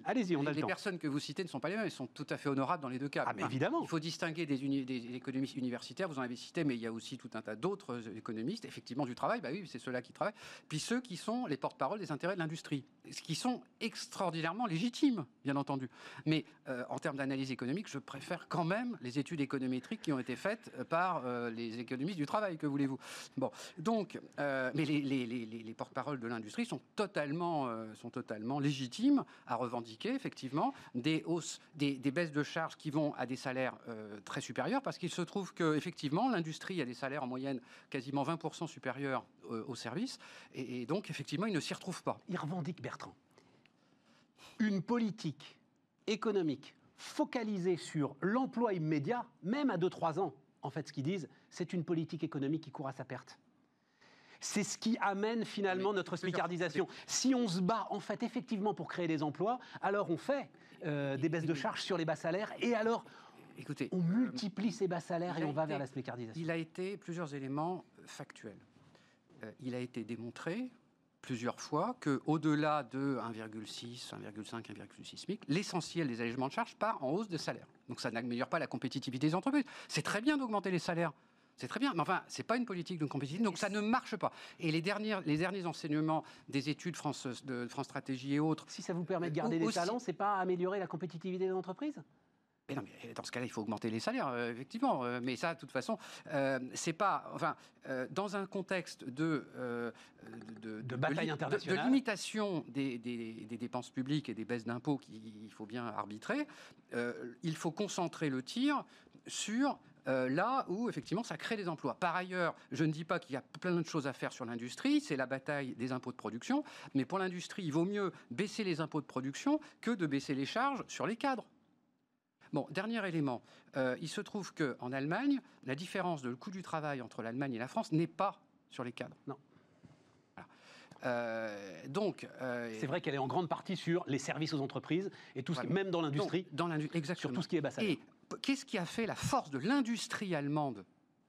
Euh, Allez-y, on a les, personnes que vous citez ne sont pas les mêmes, elles sont tout à fait honorables dans les deux cas. Ah, évidemment. Il faut distinguer des, des, économistes universitaires, vous en avez cité, mais il y a aussi tout un tas d'autres économistes, effectivement du travail, bah oui, c'est ceux-là qui travaillent, puis ceux qui sont les porte-parole des intérêts de l'industrie, ce qui sont extraordinairement légitimes, bien entendu. Mais euh, en termes d'analyse économique, je préfère quand même les études économétriques qui ont été faites par euh, les économistes du travail, que voulez-vous. Bon, donc, euh, mais les, les, les, les porte-paroles de l'industrie sont totalement, sont totalement légitimes à revendiquer effectivement des hausses, des, baisses de charges qui vont à des salaires euh, très supérieurs, parce qu'il se trouve que effectivement l'industrie a des salaires en moyenne quasiment 20% supérieurs euh, aux services, et, donc effectivement ils ne s'y retrouvent pas. Il revendique Bertrand une politique économique focalisée sur l'emploi immédiat, même à 2-3 ans. En fait, ce qu'ils disent, c'est une politique économique qui court à sa perte. C'est ce qui amène finalement notre smicardisation. Si on se bat en fait effectivement pour créer des emplois, alors on fait euh, des baisses de charges sur les bas salaires et alors Écoutez, on multiplie ces bas salaires et on va vers la smicardisation. Il a été plusieurs éléments factuels. Euh, il a été démontré plusieurs fois que au-delà de 1,6, 1,5, 1,6 SMIC, l'essentiel des allègements de charges part en hausse de salaires. Donc ça n'améliore pas la compétitivité des entreprises. C'est très bien d'augmenter les salaires. C'est très bien, mais enfin, c'est pas une politique de compétition, donc ça ne marche pas. Et les, dernières, les derniers enseignements des études France, de France Stratégie et autres. Si ça vous permet de garder des talents, c'est pas améliorer la compétitivité des entreprises Mais non, mais dans ce cas-là, il faut augmenter les salaires, euh, effectivement. Euh, mais ça, de toute façon, euh, c'est pas. Enfin, euh, dans un contexte de. de, De bataille internationale. De, limitation des, des- des dépenses publiques et des baisses d'impôts qu'il faut bien arbitrer, il faut concentrer le tir sur. Euh, là où effectivement ça crée des emplois. Par ailleurs, je ne dis pas qu'il y a plein de choses à faire sur l'industrie, c'est la bataille des impôts de production, mais pour l'industrie, il vaut mieux baisser les impôts de production que de baisser les charges sur les cadres. Bon, dernier élément. Euh, il se trouve qu'en Allemagne, la différence de coût du travail entre l'Allemagne et la France n'est pas sur les cadres. Non. Euh, donc, euh, C'est vrai qu'elle est en grande partie sur les services aux entreprises et tout ce qui- Voilà. même dans l'industrie, dans l'industrie, exactement. sur tout ce qui est bas salaire. Et qu'est-ce qui a fait la force de l'industrie allemande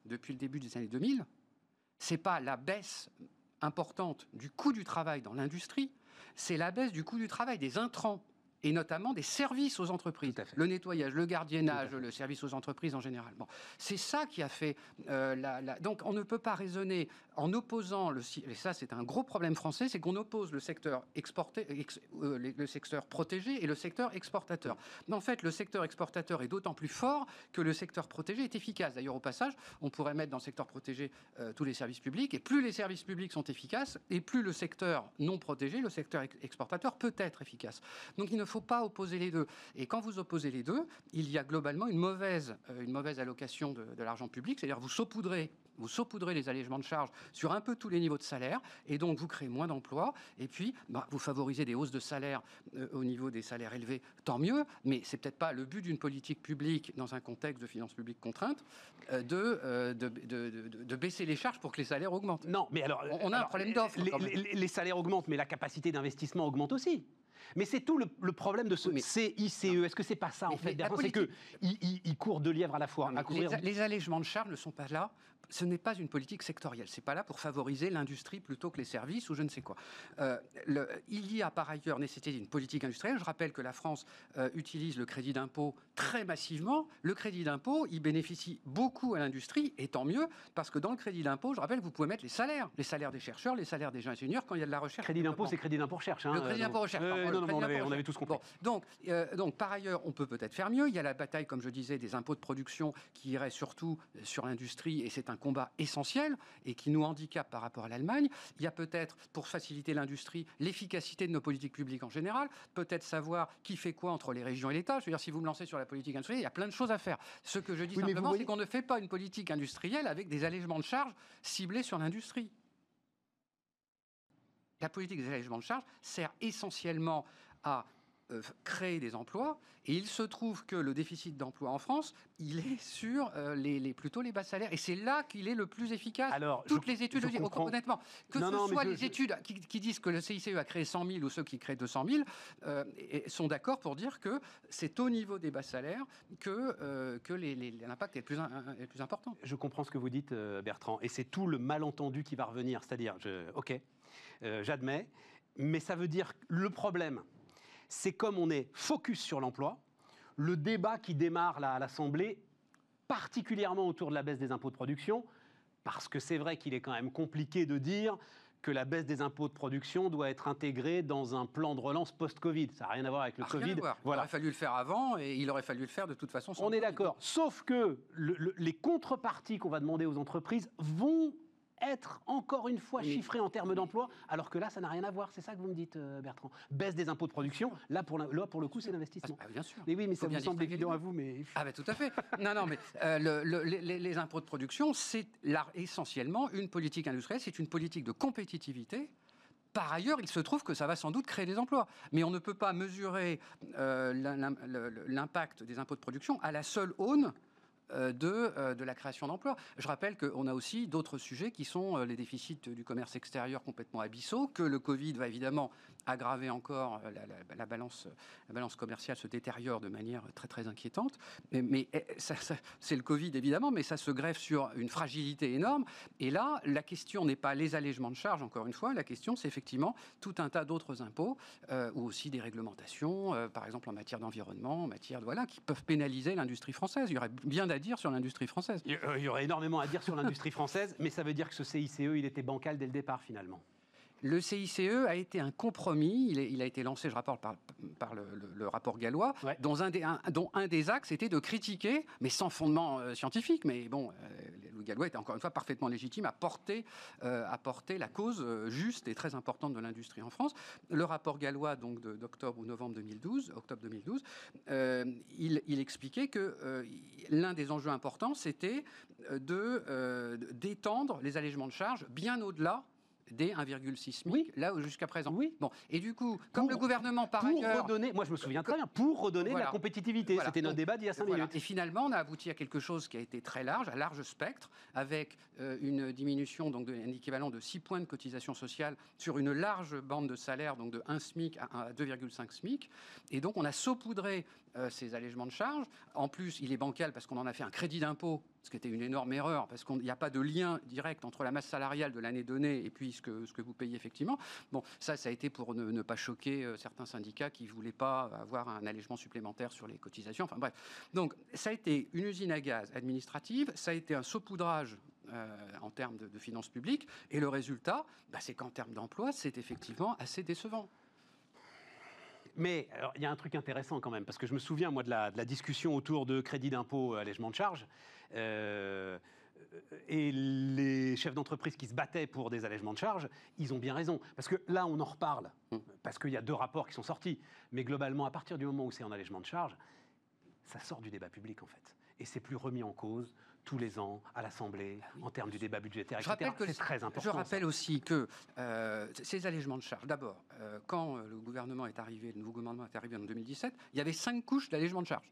depuis le début des années 2000 C'est pas la baisse importante du coût du travail dans l'industrie, c'est la baisse du coût du travail des intrants et notamment des services aux entreprises. Le nettoyage, le gardiennage, le service aux entreprises en général. Bon, c'est ça qui a fait euh, la, la- Donc on ne peut pas raisonner en opposant le... Et ça, c'est un gros problème français, c'est qu'on oppose le secteur exporté, ex- euh, le secteur protégé et le secteur exportateur. Mais en fait, le secteur exportateur est d'autant plus fort que le secteur protégé est efficace. D'ailleurs, au passage, on pourrait mettre dans le secteur protégé euh, tous les services publics, et plus les services publics sont efficaces, et plus le secteur non protégé, le secteur ex- exportateur, peut être efficace. Donc il ne faut pas opposer les deux. Et quand vous opposez les deux, il y a globalement une mauvaise, euh, une mauvaise allocation de, de l'argent public, c'est-à-dire vous saupoudrez vous saupoudrez les allègements de charges sur un peu tous les niveaux de salaire, et donc vous créez moins d'emplois, et puis bah, vous favorisez des hausses de salaire euh, au niveau des salaires élevés, tant mieux, mais c'est peut-être pas le but d'une politique publique dans un contexte de finances publiques contraintes euh, de, euh, de, de- de- baisser les charges pour que les salaires augmentent. Non, mais alors. On- on a un problème d'offre, les salaires augmentent, mais la capacité d'investissement augmente aussi. Mais c'est tout le, le problème de ce Oui, CICE. Est-ce que c'est pas ça, en Mais- fait C'est politique- qu'il il, il court deux lièvres à la fois. Non, mais à courir- les, les allègements de charges ne sont pas là. Ce n'est pas une politique sectorielle. C'est pas là pour favoriser l'industrie plutôt que les services ou je ne sais quoi. Euh, le- il y a par ailleurs nécessité d'une politique industrielle. Je rappelle que la France euh, utilise le crédit d'impôt très massivement. Le crédit d'impôt, il bénéficie beaucoup à l'industrie, et tant mieux, parce que dans le crédit d'impôt, je rappelle, vous pouvez mettre les salaires, les salaires des chercheurs, les salaires des ingénieurs quand il y a de la recherche. Crédit d'impôt, c'est crédit d'impôt recherche. hein, Le crédit d'impôt recherche. euh, pardon, non, non, on avait, on avait tous compris. Bon, donc, euh, donc, par ailleurs, on peut peut-être faire mieux. Il y a la bataille, comme je disais, des impôts de production qui irait surtout sur l'industrie, et c'est un combat essentiel et qui nous handicape par rapport à l'Allemagne. Il y a peut-être, pour faciliter l'industrie, l'efficacité de nos politiques publiques en général, peut-être savoir qui fait quoi entre les régions et l'État. Je veux dire, si vous me lancez sur la politique industrielle, il y a plein de choses à faire. Ce que je dis Oui, simplement, voyez- c'est qu'on ne fait pas une politique industrielle avec des allègements de charges ciblés sur l'industrie. La politique des allègements de charges sert essentiellement à euh, créer des emplois. Et il se trouve que le déficit d'emploi en France, il est sur euh, les, les- plutôt les bas salaires. Et c'est là qu'il est le plus efficace. Alors, Toutes je- les études, je comprends. honnêtement, que Non, ce non, soit je- les je- études qui, qui disent que le CICE a créé 100 000 ou ceux qui créent 200 000, euh, et- sont d'accord pour dire que c'est au niveau des bas salaires que, euh, que l'impact est, le plus in- est le plus important. Je comprends ce que vous dites, Bertrand, et c'est tout le malentendu qui va revenir. C'est-à-dire, ok, j'admets, mais ça veut dire le problème, c'est comme on est focus sur l'emploi, le débat qui démarre là à l'Assemblée, particulièrement autour de la baisse des impôts de production, parce que c'est vrai qu'il est quand même compliqué de dire que la baisse des impôts de production doit être intégrée dans un plan de relance post-Covid. Ça n'a rien à voir avec le Ah, rien à Covid. voir. Il aurait fallu le faire avant et il aurait fallu le faire de toute façon. sans On est d'accord. Sauf que le- le- les contreparties qu'on va demander aux entreprises vont être encore une fois chiffrées en termes d'emploi, alors que là, ça n'a rien à voir. C'est ça que vous me dites, euh, Bertrand. Baisse des impôts de production, là, pour, la- là, pour le coup, c'est l'investissement. Ah, bien sûr. Mais oui, mais Faut ça vous bien semble évident à vous, mais... Ah ben tout à fait. Non, non, mais euh, le- le- les, les impôts de production, c'est essentiellement une politique industrielle, c'est une politique de compétitivité. Par ailleurs, il se trouve que ça va sans doute créer des emplois. Mais on ne peut pas mesurer euh, l'impact des impôts de production à la seule aune de, euh, de la création d'emplois. Je rappelle qu'on a aussi d'autres sujets qui sont euh, les déficits du commerce extérieur complètement abyssaux, que le Covid va évidemment aggraver encore. euh, La, la- la balance, la balance commerciale se détériore de manière très très inquiétante. Mais, eh, c'est le Covid évidemment, mais ça se greffe sur une fragilité énorme. Et là, la question n'est pas les allègements de charges, encore une fois, la question c'est effectivement tout un tas d'autres impôts, euh, ou aussi des réglementations, euh, par exemple en matière d'environnement, en matière de voilà, qui peuvent pénaliser l'industrie française. Il y aurait bien à dire sur l'industrie française. Il y aurait énormément à dire sur l'industrie française, mais ça veut dire que ce CICE, il était bancal dès le départ, finalement. Le CICE a été un compromis. Il, a été lancé, je rapporte, par, le, rapport gallois, dont, un des, dont, un des, axes était de critiquer, mais sans fondement euh, scientifique. Mais bon, euh, le gallois était encore une fois parfaitement légitime à porter, euh, à porter la cause juste et très importante de l'industrie en France. Le rapport gallois, donc d'octobre ou novembre 2012, octobre 2012, il, il, expliquait que l'un des enjeux importants, c'était de d'étendre les allègements de charges bien au-delà des 1,6 SMIC, là jusqu'à présent. Oui. Bon, et du coup, comme le gouvernement par pour redonner, moi je me souviens très bien, pour redonner la compétitivité. C'était notre débat d'il y a 5 minutes. Et finalement, on a abouti à quelque chose qui a été très large, à large spectre, avec euh, une diminution donc d'un équivalent de 6 points de cotisation sociale sur une large bande de salaire, donc de 1 SMIC à 2,5 SMIC. Et donc on a saupoudré euh, ces allègements de charges. En plus, il est bancal parce qu'on en a fait un crédit d'impôt, ce qui était une énorme erreur, parce qu'il n'y a pas de lien direct entre la masse salariale de l'année donnée et puis ce que, vous payez effectivement. Bon, ça, ça a été pour ne, pas choquer euh, certains syndicats qui ne voulaient pas avoir un allègement supplémentaire sur les cotisations. Enfin bref. Donc, ça a été une usine à gaz administrative, ça a été un saupoudrage euh, en termes de, finances publiques. Et le résultat, bah, c'est qu'en termes d'emploi, c'est effectivement assez décevant. Mais il y a un truc intéressant quand même, parce que je me souviens, moi, de la, discussion autour de crédit d'impôt, euh, allègement de charges. Euh, et les chefs d'entreprise qui se battaient pour des allègements de charges, ils ont bien raison. Parce que là, on en reparle, mmh. parce qu'il y a deux rapports qui sont sortis. Mais globalement, à partir du moment où c'est en allègement de charges, ça sort du débat public, en fait. Et c'est plus remis en cause tous les ans à l'Assemblée ah en termes du débat budgétaire, etc. C'est très important. Je rappelle aussi que euh, ces allègements de charges, d'abord, euh, quand le gouvernement est arrivé, le nouveau gouvernement est arrivé en 2017, il y avait cinq couches d'allègement de charges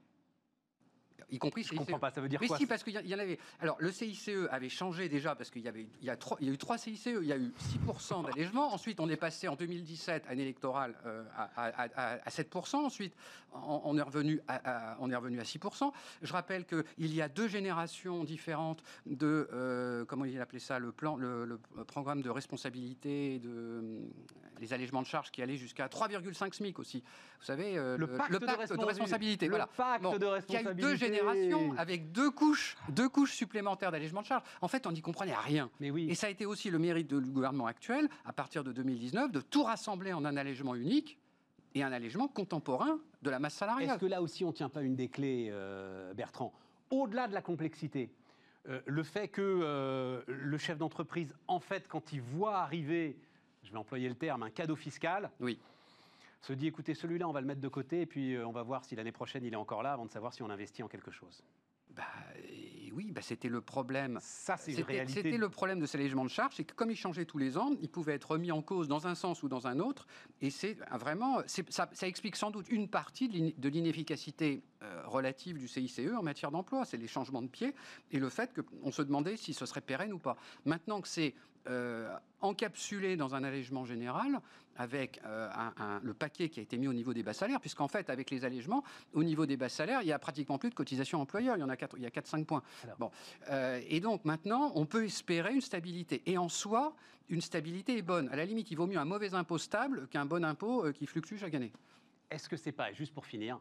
y compris Je ne comprends pas, ça veut dire quoi si, parce qu'il y, en avait. Alors, le CICE avait changé déjà, parce qu'il y, avait, il y, a trois, il y a eu trois CICE, il y a eu 6% d'allègement. Ensuite, on est passé en 2017, année électorale, euh, à, 7%. Ensuite, on, est revenu à, on est revenu à 6%. Je rappelle qu'il y a deux générations différentes de, euh, comment il appelait ça, le, plan, le, programme de responsabilité, de, les allègements de charges qui allaient jusqu'à 3,5 SMIC aussi. Vous savez, euh, le, pacte de, responsabilité. Le pacte de responsabilité. Il y a eu deux générations avec deux couches, deux couches supplémentaires d'allègement de charges. En fait, on n'y comprenait rien. Mais oui. Et ça a été aussi le mérite du gouvernement actuel, à partir de 2019, de tout rassembler en un allègement unique et un allègement contemporain de la masse salariale. Est-ce que là aussi, on ne tient pas une des clés, euh, Bertrand? Au-delà de la complexité, euh, le fait que euh, le chef d'entreprise, en fait, quand il voit arriver, je vais employer le terme, un cadeau fiscal, oui se dit écoutez, celui-là, on va le mettre de côté et puis euh, on va voir si l'année prochaine il est encore là avant de savoir si on investit en quelque chose. Bah, oui, bah, c'était le problème. Ça, c'est une réalité. C'était le problème de ces allègements de charges, c'est que comme ils changeaient tous les ans, ils pouvaient être remis en cause dans un sens ou dans un autre. Et c'est euh, vraiment, ça, ça, explique sans doute une partie de l'inefficacité euh, relative du CICE en matière d'emploi. C'est les changements de pied et le fait qu'on se demandait si ce serait pérenne ou pas. Maintenant que c'est euh, encapsulé dans un allègement général avec euh, le paquet qui a été mis au niveau des bas salaires, puisqu'en fait, avec les allègements, au niveau des bas salaires, il y a pratiquement plus de cotisation employeur, il y en a 4, il y a 4-5 points. Bon. Euh, et donc maintenant, on peut espérer une stabilité. Et en soi, une stabilité est bonne. À la limite, il vaut mieux un mauvais impôt stable qu'un bon impôt qui fluctue chaque année. Est-ce que c'est pas, juste pour finir,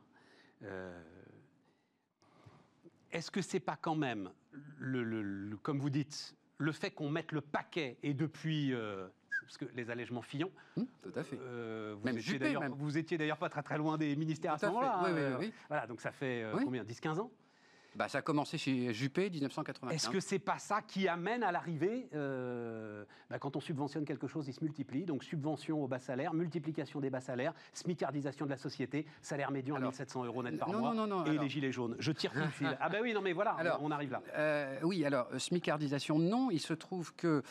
est-ce que c'est pas quand même, le, comme vous dites, le fait qu'on mette le paquet, et depuis, euh, parce que les allègements Fillon, tout à fait. Euh, vous, étiez vous, étiez d'ailleurs pas très très loin des ministères à ce moment-là. Oui, hein, oui, euh, Voilà, donc ça fait combien 10-15 ans bah, ça a commencé chez Juppé, 1980. Est-ce que c'est pas ça qui amène à l'arrivée euh, bah, Quand on subventionne quelque chose, il se multiplie. Donc subvention au bas salaire, multiplication des bas salaires, smicardisation de la société, salaire médian à 1700 euros net par mois, et les gilets jaunes. Je tire tout le fil. Ah ben oui, non mais voilà, alors, on arrive là. Euh, oui, alors euh, smicardisation, non. Il se trouve que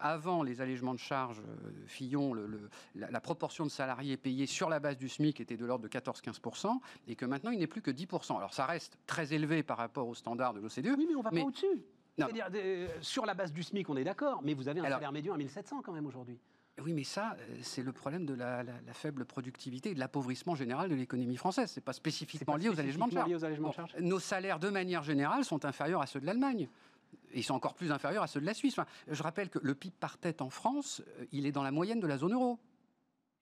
avant les allègements de charges, Fillon, le, la, proportion de salariés payés sur la base du SMIC était de l'ordre de 14-15%, et que maintenant il n'est plus que 10%. Alors ça reste très élevé par rapport aux standards de l'OCDE. Oui, mais on va pas au-dessus. C'est-à-dire, euh, sur la base du SMIC, on est d'accord, mais vous avez un salaire médian à 1700 quand même aujourd'hui. Oui, mais ça, euh, c'est le problème de la, faible productivité et de l'appauvrissement général de l'économie française. C'est pas spécifiquement lié, aux allègements de charges. Nos salaires, de manière générale, sont inférieurs à ceux de l'Allemagne. Ils sont encore plus inférieurs à ceux de la Suisse. je rappelle que le PIB par tête en France, euh, il est dans la moyenne de la zone euro.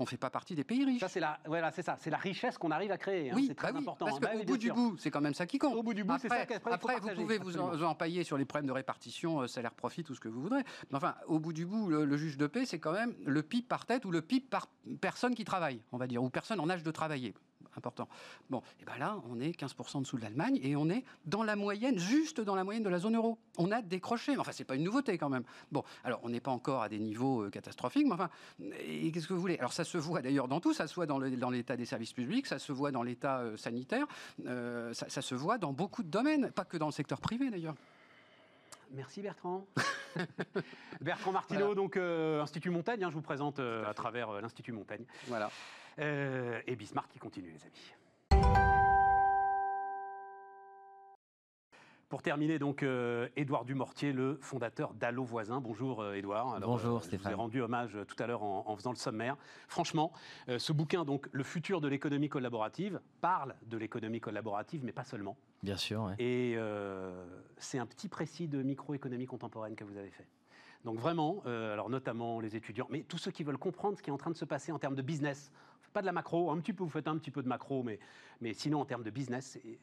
On ne fait pas partie des pays riches. Ça, c'est la, voilà, c'est ça, c'est la richesse qu'on arrive à créer. hein, oui, c'est très bah oui, important. Parce Bah qu'au bout du sûr. bout, c'est quand même ça qui compte. Au bout du bout, c'est Après, ça qu'après, il faut après, vous pouvez vous absolument. vous empailler sur les problèmes de répartition, euh, salaire, profit, tout ce que vous voudrez. Mais enfin, au bout du bout, le, le juge de paix, c'est quand même le PIB par tête ou le PIB par personne qui travaille, on va dire, ou personne en âge de travailler. Important. Bon, et ben là, on est 15% en dessous de l'Allemagne et on est dans la moyenne, juste dans la moyenne de la zone euro. On a décroché. Mais Enfin, c'est pas une nouveauté quand même. Bon, alors on n'est pas encore à des niveaux euh, catastrophiques, mais enfin, qu'est-ce que vous voulez? Alors ça se voit d'ailleurs dans tout, ça se voit dans l'état des services publics, ça se voit dans l'état euh, sanitaire, euh, ça, ça se voit dans beaucoup de domaines, pas que dans le secteur privé d'ailleurs. Merci Bertrand. Bertrand Martineau, donc euh, Institut Montaigne, hein, je vous présente euh, à, travers euh, l'Institut Montaigne. Voilà. Euh, et Bismarck qui continue, les amis. Pour terminer, donc, euh, Édouard Dumortier, le fondateur d'Allo Voisin. Bonjour, euh, Édouard. Bonjour, Je vous Stéphane. ai rendu hommage tout à l'heure en, en faisant le sommaire. Franchement, ce bouquin, donc, Le futur de l'économie collaborative, parle de l'économie collaborative, mais pas seulement. Bien sûr, ouais. Et c'est un petit précis de microéconomie contemporaine que vous avez fait. Donc vraiment, alors notamment les étudiants, mais tous ceux qui veulent comprendre ce qui est en train de se passer en termes de business. Pas de la macro, un petit peu, vous faites un petit peu de macro, mais, mais sinon en termes de business, c'est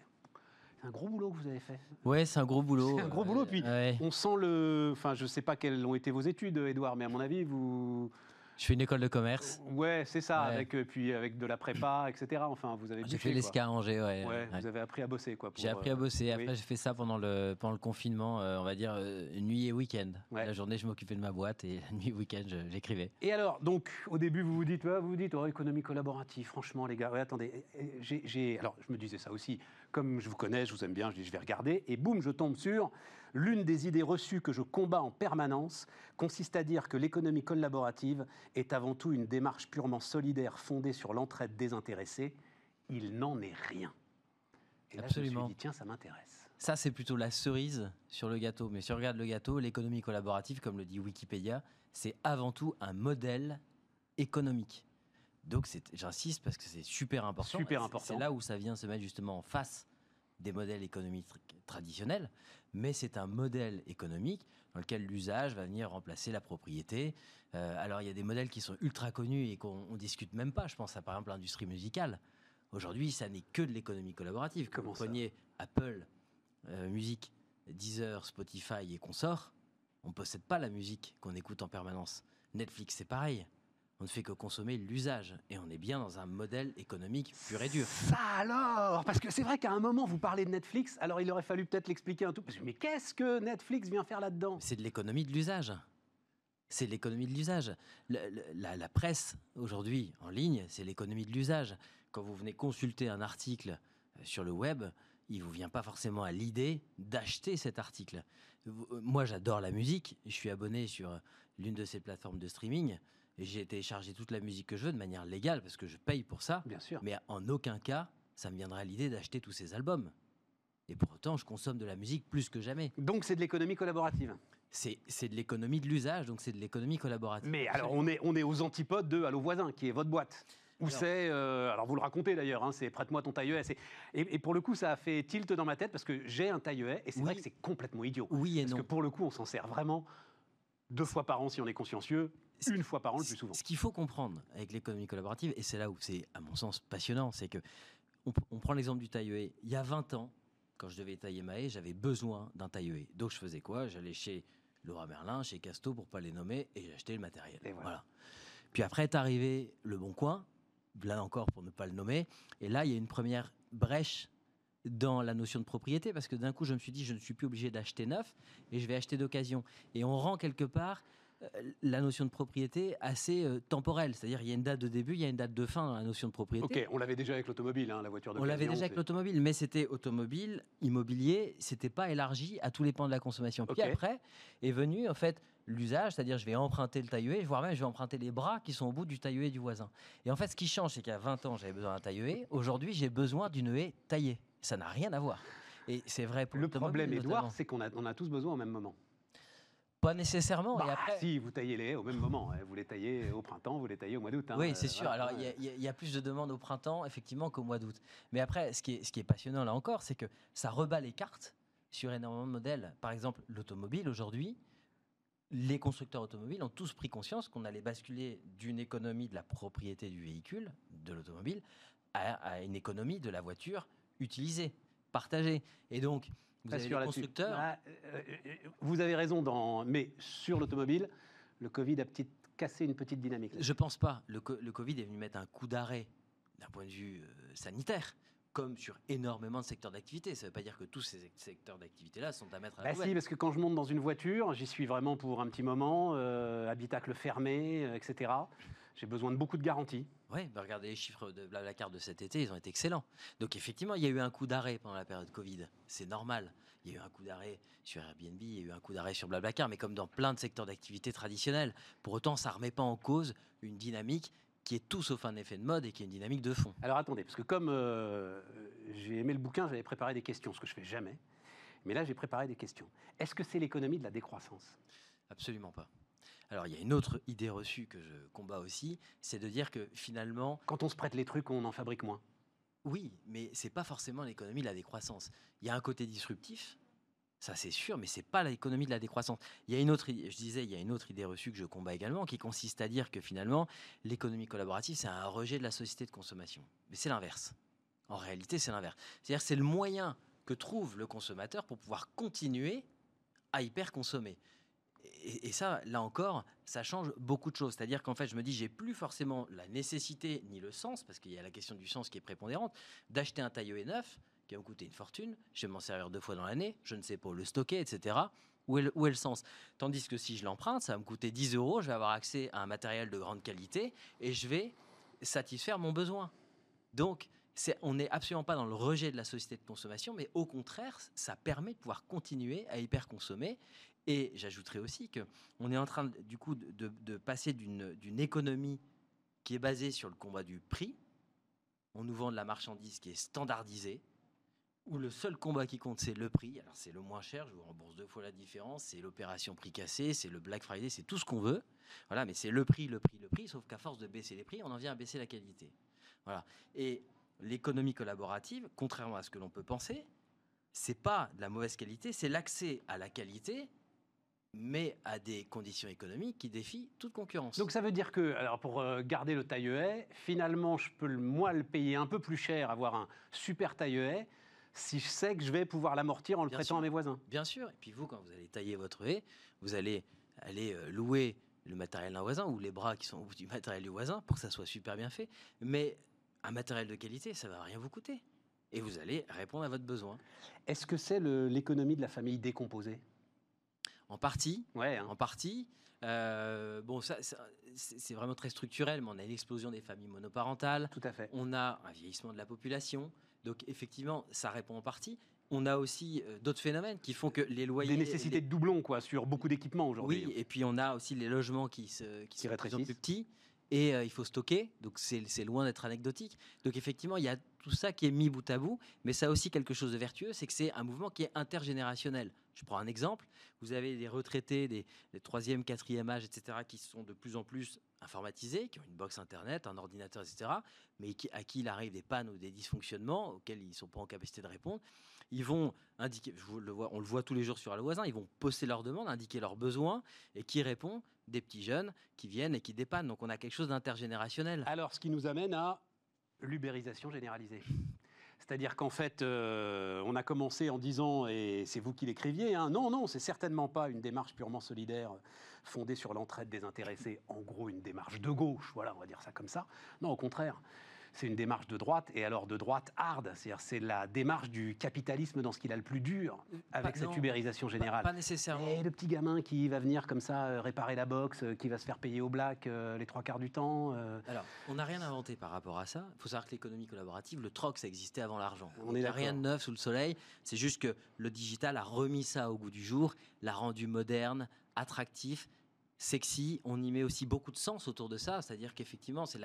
un gros boulot que vous avez fait. Ouais, c'est un gros boulot. C'est un gros euh, boulot, puis- ouais. On sent le... Enfin, je sais pas quelles ont été vos études, Edouard, mais à mon avis, vous... Je fais une école de commerce. Ouais, c'est ça, Ouais. avec, euh, puis avec de la prépa, etc. Enfin, vous avez J'ai bouffé, fait l'ESCA à Angers, ouais. Ouais, ouais. vous avez appris à bosser, quoi. J'ai appris à euh, bosser. Après, oui. j'ai fait ça pendant le, pendant le confinement, euh, on va dire euh, nuit et week-end. La journée, je m'occupais de ma boîte et la nuit, week-end, je- j'écrivais. Et alors, donc, au début, vous vous dites, vous vous dites, oh, économie collaborative, franchement, les gars, attendez, j'ai, j'ai- alors, je me disais ça aussi, comme je vous connais, je vous aime bien, je dis, je vais regarder, et boum, je tombe sur l'une des idées reçues que je combats en permanence, consiste à dire que l'économie collaborative est avant tout une démarche purement solidaire fondée sur l'entraide désintéressée. Il n'en est rien. Et là, je me Absolument. suis dit, tiens, ça m'intéresse. Ça, c'est plutôt la cerise sur le gâteau. Mais si on regarde le gâteau, l'économie collaborative, comme le dit Wikipédia, c'est avant tout un modèle économique. Donc, j'insiste parce que c'est super important. Super important. C'est là où ça vient se mettre justement en face des modèles économiques tr- traditionnels. Mais c'est un modèle économique dans lequel l'usage va venir remplacer la propriété. Euh, alors, il y a des modèles qui sont ultra connus et qu'on ne discute même pas. Je pense à par exemple l'industrie musicale. Aujourd'hui, ça n'est que de l'économie collaborative. Que Comment vous preniez Apple euh, Musique, Deezer, Spotify et consorts, on ne possède pas la musique qu'on écoute en permanence. Netflix, c'est pareil. On ne fait que consommer l'usage. Et on est bien dans un modèle économique pur et dur. Ça alors Parce que c'est vrai qu'à un moment, vous parlez de Netflix, alors il aurait fallu peut-être l'expliquer un tout. Mais qu'est-ce que Netflix vient faire là-dedans? C'est de l'économie de l'usage. C'est de l'économie de l'usage. La, la presse, aujourd'hui, en ligne, c'est l'économie de l'usage. Quand vous venez consulter un article euh, sur le web, il vous vient pas forcément à l'idée d'acheter cet article. Euh, Moi, j'adore la musique. Je suis abonné sur euh, l'une de ces plateformes de streaming. Et j'ai téléchargé toute la musique que je veux de manière légale parce que je paye pour ça. Bien sûr. Mais en aucun cas, ça me viendrait l'idée d'acheter tous ces albums. Et pour autant, je consomme de la musique plus que jamais. Donc c'est de l'économie collaborative. C'est de l'économie de l'usage, donc c'est de l'économie collaborative. Mais alors on est, on est aux antipodes de Allo Voisin, qui est votre boîte. Où c'est, euh, alors vous le racontez d'ailleurs, hein, c'est prête-moi ton taille et, et pour le coup ça a fait tilt dans ma tête parce que j'ai un taille et c'est Oui. vrai que c'est complètement idiot. Oui et Parce non. que pour le coup on s'en sert vraiment deux fois par an si on est consciencieux, une fois par an le plus souvent. Ce qu'il faut comprendre avec l'économie collaborative, et c'est là où c'est, à mon sens, passionnant, c'est que on, on prend l'exemple du taille Il y a 20 ans, quand je devais tailler ma haie, j'avais besoin d'un taille Donc je faisais quoi? J'allais chez Laura Merlin, chez Casto, pour pas les nommer, et j'achetais le matériel. Et voilà. Puis après est arrivé Le Bon Coin, là encore pour ne pas le nommer, et là il y a une première brèche dans la notion de propriété, parce que d'un coup je me suis dit je ne suis plus obligé d'acheter neuf, et je vais acheter d'occasion. Et on rend quelque part euh, la notion de propriété assez euh, temporelle, c'est-à-dire il y a une date de début, il y a une date de fin dans la notion de propriété. Ok, on l'avait déjà avec l'automobile, hein, la voiture de On l'avait déjà avec l'automobile, mais c'était automobile, immobilier, c'était pas élargi à tous les pans de la consommation. Puis après est venu en fait l'usage, c'est-à-dire je vais emprunter le taille voire même je vais emprunter les bras qui sont au bout du taille du voisin. Et en fait, ce qui change, c'est qu'il y a 20 ans, j'avais besoin d'un taille Aujourd'hui, j'ai besoin d'une haie taillée. Ça n'a rien à voir. Et c'est vrai pour Le problème, Edouard, c'est qu'on a, on a tous besoin au même moment. Pas nécessairement. Bah, et après, Si, vous taillez les haies au même moment. hein. Vous les taillez au printemps, vous les taillez au mois d'août. hein. Oui, Euh, c'est sûr. voilà, Alors, il y a- ouais. il y, a- il y a plus de demandes au printemps, effectivement, qu'au mois d'août. Mais après, ce qui, est, ce qui est passionnant, là encore, c'est que ça rebat les cartes sur énormément de modèles. Par exemple, l'automobile, aujourd'hui, les constructeurs automobiles ont tous pris conscience qu'on allait basculer d'une économie de la propriété du véhicule, de l'automobile, à, à une économie de la voiture utilisée, partagée. Et donc, vous Pas avez les constructeurs. Bah, euh, euh, vous avez raison, dans... mais sur l'automobile, le Covid a cassé une petite dynamique. Je pense pas. Le, co- le Covid est venu mettre un coup d'arrêt d'un point de vue euh, sanitaire, comme sur énormément de secteurs d'activité. Ça ne veut pas dire que tous ces secteurs d'activité-là sont à mettre à la Bah si, parce que quand je monte dans une voiture, j'y suis vraiment pour un petit moment, euh, habitacle fermé, euh, etc. J'ai besoin de beaucoup de garanties. Oui, bah regardez les chiffres de Blablacar de cet été, ils ont été excellents. Donc effectivement, il y a eu un coup d'arrêt pendant la période Covid. C'est normal. Il y a eu un coup d'arrêt sur Airbnb, il y a eu un coup d'arrêt sur Blablacar, mais comme dans plein de secteurs d'activité traditionnels. Pour autant, ça ne remet pas en cause une dynamique qui est tout sauf un effet de mode et qui est une dynamique de fond. Alors attendez, parce que comme euh, j'ai aimé le bouquin, j'avais préparé des questions, ce que je fais jamais. Mais là, j'ai préparé des questions. Est-ce que c'est l'économie de la décroissance? Absolument pas. Alors, il y a une autre idée reçue que je combats aussi, c'est de dire que finalement, Quand on se prête les trucs, on en fabrique moins. oui, mais c'est pas forcément l'économie de la décroissance. Il y a un côté disruptif, ça c'est sûr, mais c'est pas l'économie de la décroissance. Il y a une autre, je disais, il y a une autre idée reçue que je combats également, qui consiste à dire que finalement, l'économie collaborative, c'est un rejet de la société de consommation. Mais c'est l'inverse. En réalité, c'est l'inverse. C'est-à-dire, c'est le moyen que trouve le consommateur pour pouvoir continuer à hyper consommer. Et, ça, là encore, ça change beaucoup de choses. C'est-à-dire qu'en fait, je me dis, j'ai plus forcément la nécessité ni le sens, parce qu'il y a la question du sens qui est prépondérante, d'acheter un tailleur neuf qui va me coûter une fortune. Je vais m'en servir deux fois dans l'année. Je ne sais pas où le stocker, etc. Où est, le, sens? Tandis que si je l'emprunte, ça va me coûter 10 euros. Je vais avoir accès à un matériel de grande qualité et je vais satisfaire mon besoin. Donc, on n'est absolument pas dans le rejet de la société de consommation, mais au contraire, ça permet de pouvoir continuer à hyper consommer. Et j'ajouterais aussi que on est en train, du coup, de, de- passer d'une économie qui est basée sur le combat du prix. On nous vend de la marchandise qui est standardisée, où le seul combat qui compte, c'est le prix. Alors, c'est le moins cher, je vous rembourse deux fois la différence, c'est l'opération prix cassé, c'est le Black Friday, c'est tout ce qu'on veut. Voilà, mais c'est le prix, le prix, le prix, sauf qu'à force de baisser les prix, on en vient à baisser la qualité. Voilà. Et l'économie collaborative, contrairement à ce que l'on peut penser, c'est pas de la mauvaise qualité, c'est l'accès à la qualité, mais à des conditions économiques qui défient toute concurrence. Donc ça veut dire que, alors pour euh, garder le taille-haie, finalement, je peux moi le payer un peu plus cher, avoir un super taille-haie, si je sais que je vais pouvoir l'amortir en le Bien prêtant sûr. à mes voisins. Bien sûr. Et puis vous, quand vous allez tailler votre haie, vous allez aller euh, louer le matériel d'un voisin ou les bras qui sont du matériel du voisin pour que ça soit super bien fait. Mais un matériel de qualité, ça va rien vous coûter. Et vous allez répondre à votre besoin. Est-ce que c'est l'économie de la famille décomposée? En partie, Ouais. hein. en partie. euh, bon, ça, ça, c'est vraiment très structurel, mais on a une explosion des familles monoparentales. Tout à fait. On a un vieillissement de la population. Donc, effectivement, ça répond en partie. On a aussi euh, d'autres phénomènes qui font que les loyers. Des nécessités les- de doublons, quoi, sur beaucoup d'équipements aujourd'hui. Oui, et puis on a aussi les logements qui, se, qui, Qui sont plus petits. Et euh, il faut stocker, donc c'est c'est loin d'être anecdotique. Donc effectivement, il y a tout ça qui est mis bout à bout, mais ça a aussi quelque chose de vertueux, c'est que c'est un mouvement qui est intergénérationnel. Je prends un exemple, vous avez des retraités, des, des troisième, quatrième âge, etc., qui sont de plus en plus informatisés, qui ont une box internet, un ordinateur, etc., mais à qui il arrive des pannes ou des dysfonctionnements auxquels ils ne sont pas en capacité de répondre. Ils vont indiquer, on le voit tous les jours sur voisin, ils vont poster leurs demandes, indiquer leurs besoins, et qui répond? Des petits jeunes qui viennent et qui dépannent. Donc on a quelque chose d'intergénérationnel. Alors, ce qui nous amène à l'ubérisation généralisée. C'est-à-dire qu'en fait, euh, on a commencé en disant, et c'est vous qui l'écriviez, hein, non, non, c'est certainement pas une démarche purement solidaire fondée sur l'entraide des intéressés, en gros une démarche de gauche, voilà, on va dire ça comme ça. Non, au contraire, c'est une démarche de droite, et alors de droite hard, c'est-à-dire c'est la démarche du capitalisme dans ce qu'il a le plus dur, avec Pas- cette non, ubérisation générale. pas nécessairement. Et le petit gamin qui va venir comme ça euh, réparer la box, euh, qui va se faire payer au black euh, les trois quarts du temps. euh, Alors, on n'a rien inventé par rapport à ça. Il faut savoir que l'économie collaborative, le troc, ça existait avant l'argent. On Donc, est Il n'y a rien de neuf sous le soleil. C'est juste que le digital a remis ça au goût du jour, l'a rendu moderne, attractif, sexy. On y met aussi beaucoup de sens autour de ça. C'est-à-dire qu'effectivement, c'est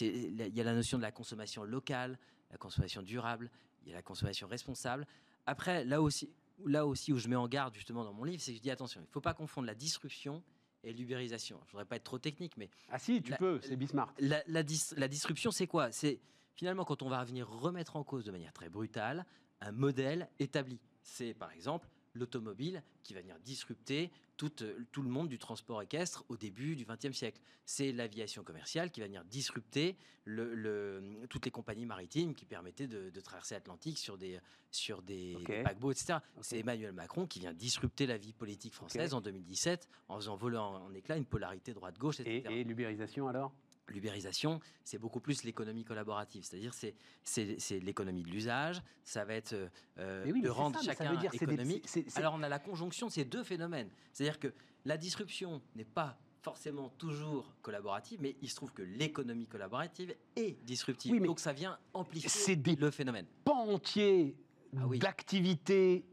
il y a la notion de la consommation locale, la consommation durable, il y a la consommation responsable. Après, là aussi, là aussi où je mets en garde justement dans mon livre, c'est que je dis attention, il ne faut pas confondre la disruption et l'ubérisation. Je voudrais pas être trop technique, mais Ah si, tu La- peux, c'est Bismarck. la, la dis- la disruption, c'est quoi? C'est finalement quand on va venir remettre en cause de manière très brutale un modèle établi. C'est par exemple l'automobile qui va venir disrupter tout, euh, tout le monde du transport équestre au début du XXe siècle. C'est l'aviation commerciale qui va venir disrupter le, le- toutes les compagnies maritimes qui permettaient de, de traverser l'Atlantique sur des, sur des, paquebots, etc. C'est Emmanuel Macron qui vient disrupter la vie politique française en 2017 en faisant voler en, en éclat une polarité droite-gauche, etc Et, et l'ubérisation alors? L'ubérisation, c'est beaucoup plus l'économie collaborative. C'est-à-dire, c'est, c'est, l'économie de l'usage. Ça va être euh, oui, mais de rendre ça, mais ça chacun veut dire c'est des- économique. Alors, on a la conjonction de ces deux phénomènes. C'est-à-dire que la disruption n'est pas forcément toujours collaborative, mais il se trouve que l'économie collaborative est disruptive. Oui, mais Donc, ça vient amplifier des le phénomène. pan entier Ah oui. d'activités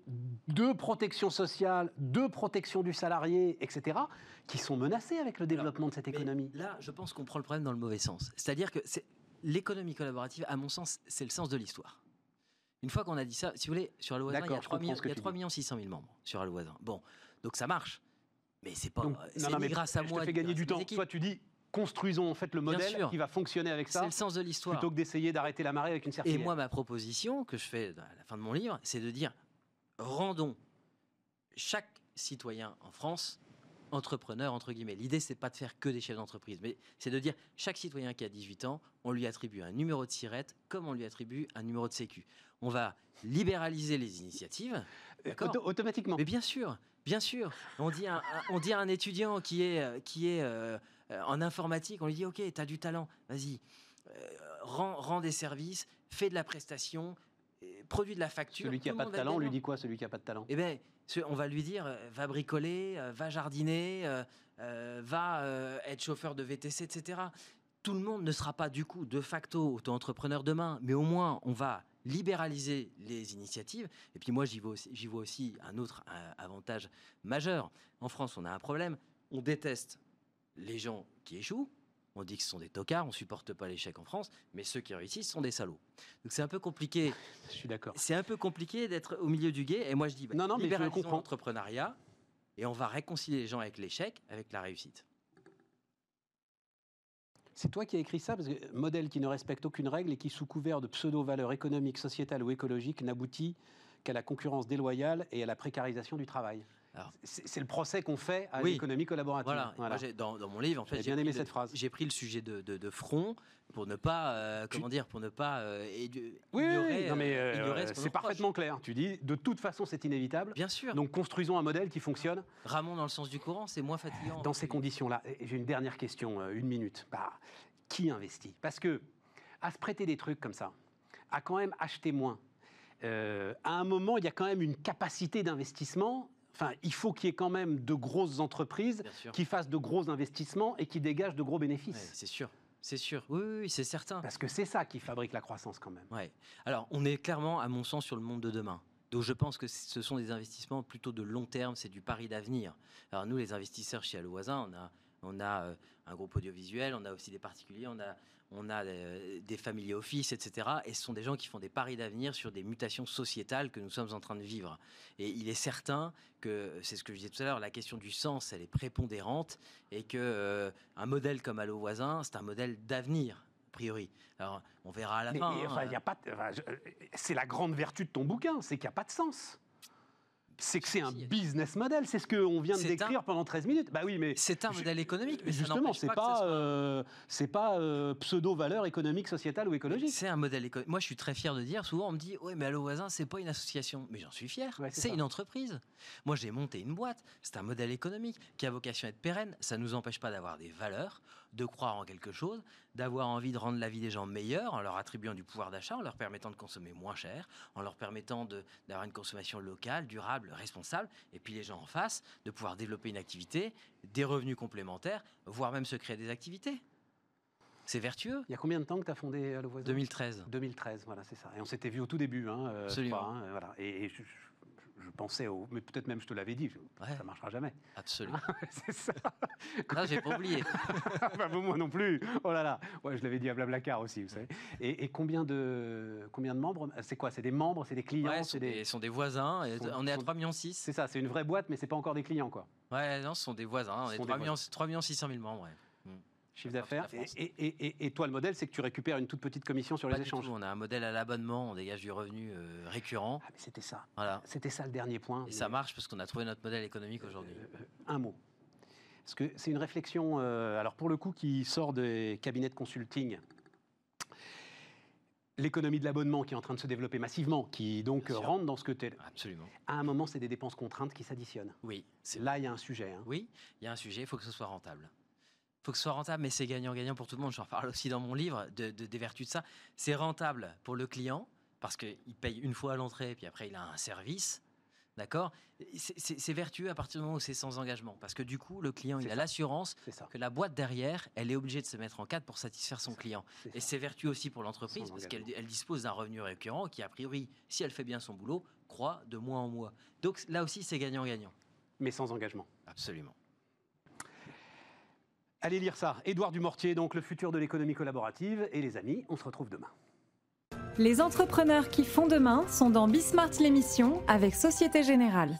de protection sociale, de protection du salarié, etc., qui sont menacés avec le développement de cette économie. Là, je pense qu'on prend le problème dans le mauvais sens. C'est-à-dire que l'économie collaborative, à mon sens, c'est le sens de l'histoire. Une fois qu'on a dit ça, si vous voulez, sur Allo Voisin, il y a je 3, comprends millions, il y a tu 3 dis. millions 600 000 membres sur Allo Voisin. Bon, donc ça marche. Mais c'est pas. Donc, non, non, mais grâce à je moi. te fais gagner du temps. Toi, tu dis, construisons en fait le modèle qui va fonctionner avec C'est ça, le sens de l'histoire. plutôt que d'essayer d'arrêter la marée avec une Et serpillière. moi, ma proposition que je fais à la fin de mon livre, c'est de dire rendons chaque citoyen en France entrepreneur, entre guillemets. L'idée, c'est pas de faire que des chefs d'entreprise, mais c'est de dire chaque citoyen qui a 18 ans, on lui attribue un numéro de sirette comme on lui attribue un numéro de sécu. On va libéraliser les initiatives. Euh, auto- automatiquement. Mais bien sûr, bien sûr. On dit à un, on dit à un étudiant qui est, euh, qui est euh, en informatique, on lui dit Ok, tu as du talent, vas-y, euh, rends, rends des services, fais de la prestation, euh, produis de la facture. Celui qui n'a pas de talent, on lui dit quoi, celui qui n'a pas de talent? Eh bien, on va lui dire euh, va bricoler, euh, va jardiner, euh, euh, va euh, être chauffeur de VTC, etc. Tout le monde ne sera pas du coup de facto auto-entrepreneur demain, mais au moins on va libéraliser les initiatives. Et puis moi, j'y vois aussi, j'y vois aussi un autre euh, avantage majeur. En France, on a un problème. On déteste les gens qui échouent. On dit que ce sont des tocards, on supporte pas l'échec en France, mais ceux qui réussissent sont des salauds. Donc c'est un peu compliqué Je suis d'accord. c'est un peu compliqué d'être au milieu du guet. Et moi, je dis, bah, Non, non, mais je libéralisons comprends. l'entrepreneuriat et on va réconcilier les gens avec l'échec, avec la réussite. C'est toi qui as écrit ça, parce que modèle qui ne respecte aucune règle et qui, sous couvert de pseudo-valeurs économiques, sociétales ou écologiques, n'aboutit qu'à la concurrence déloyale et à la précarisation du travail. C'est le procès qu'on fait à Oui. l'économie collaborative. Voilà. Moi, j'ai- dans, dans mon livre, en fait, J'ai bien aimé le- cette phrase. J'ai pris le sujet de, de- de front pour ne pas, euh, Tu- comment dire, pour ne pas euh, édu- Oui, ignorer, non, mais euh, euh, ce c'est parfaitement clair. Tu dis, de toute façon, c'est inévitable. Bien sûr. Donc construisons un modèle qui fonctionne Ramon dans le sens du courant, c'est moins fatigant. dans ces conditions-là. J'ai une dernière question, une minute. Bah, qui investit? Parce que à se prêter des trucs comme ça, à quand même acheter moins, à un moment, il y a quand même une capacité d'investissement. Enfin, il faut qu'il y ait quand même de grosses entreprises qui fassent de gros investissements et qui dégagent de gros Ouais, bénéfices. c'est sûr. C'est sûr. Oui, oui, oui, c'est certain. Parce que c'est ça qui fabrique la croissance quand même. Ouais. Alors, on est clairement, à mon sens, sur le monde de demain. Donc, je pense que ce sont des investissements plutôt de long terme, c'est du pari d'avenir. Alors, nous, les investisseurs chez Allo Voisin, on a, on a euh, un groupe audiovisuel, on a aussi des particuliers, on a, on a euh, des family office, etc. Et ce sont des gens qui font des paris d'avenir sur des mutations sociétales que nous sommes en train de vivre. Et il est certain que, c'est ce que je disais tout à l'heure, la question du sens, elle est prépondérante et que euh, un modèle comme Allo Voisin, c'est un modèle d'avenir, a priori. Alors, on verra à la Mais, fin. hein. enfin, enfin, c'est la grande vertu de ton bouquin, c'est qu'il n'y a pas de sens. C'est que c'est un business model, c'est ce qu'on vient de décrire pendant 13 minutes. Bah oui, mais C'est un Je- modèle économique, mais justement, c'est pas, pas, soit- euh, c'est pas euh, pseudo-valeur économique, sociétale ou écologique. C'est un modèle économique. Moi, je suis très fier de dire. Souvent, on me dit, ouais, mais Allo Voisin, c'est pas une association. Mais j'en suis fier. Ouais, c'est une entreprise. Moi, j'ai monté une boîte. C'est un modèle économique qui a vocation à être pérenne. Ça nous empêche pas d'avoir des valeurs, de croire en quelque chose, d'avoir envie de rendre la vie des gens meilleure en leur attribuant du pouvoir d'achat, en leur permettant de consommer moins cher, en leur permettant d'avoir une consommation locale, durable, responsable. Et puis les gens en face, de pouvoir développer une activité, des revenus complémentaires, voire même se créer des activités. C'est vertueux. Il y a combien de temps que tu as fondé Allo Voisin? 2013. 2013, voilà, c'est ça. Et on s'était vu au tout début, hein, euh, Absolument. hein, voilà. Et, et je, je- je pensais au, mais peut-être même je te l'avais dit, je- Ouais. ça marchera jamais. Absolument. c'est ça. Ah, j'ai pas oublié. Bon, moi non plus. Oh là là. Ouais, je l'avais dit à Blablacar aussi, vous savez. Et, et combien de combien de membres? C'est quoi? C'est des membres, c'est des clients, Ouais, sont des. des, sont des voisins. Sont- on est à sont- 3 millions 6. C'est ça, c'est une vraie boîte, mais c'est pas encore des clients, quoi. Ouais, non, ce sont des voisins. On est sont 3 des millions, 3 millions 600 000 membres. ouais. Chiffre d'affaires. Et, toi, le modèle, c'est que tu récupères une toute petite commission sur les échanges. On a un modèle à l'abonnement, on dégage du revenu euh, récurrent. Ah, c'était ça. Voilà. C'était ça le dernier point. Et ça marche parce qu'on a trouvé notre modèle économique aujourd'hui. Euh, un mot. Parce que c'est une réflexion, alors pour le coup, qui sort des cabinets de consulting l'économie de l'abonnement qui est en train de se développer massivement, qui donc rentre dans ce que tu es. Absolument. À un moment, c'est des dépenses contraintes qui s'additionnent. Oui. Là, il y a un sujet. Hein. Oui, il y a un sujet, il faut que ce soit rentable. Il faut que ce soit rentable, mais c'est gagnant-gagnant pour tout le monde. J'en parle aussi dans mon livre de, des vertus de ça. C'est rentable pour le client, parce qu'il paye une fois à l'entrée, puis après il a un service. D'accord? C'est vertueux à partir du moment où c'est sans engagement. Parce que du coup, le client, il a l'assurance que la boîte derrière, elle est obligée de se mettre en cadre pour satisfaire son client. Et c'est vertueux aussi pour l'entreprise parce qu'elle dispose d'un revenu récurrent qui, a priori, si elle fait bien son boulot, croît de mois en mois. Donc là aussi, c'est gagnant-gagnant. Mais sans engagement. Absolument. Allez lire ça. Édouard Dumortier, donc le futur de l'économie collaborative. Et les amis, on se retrouve demain. Les entrepreneurs qui font demain sont dans Bismart l'émission avec Société Générale.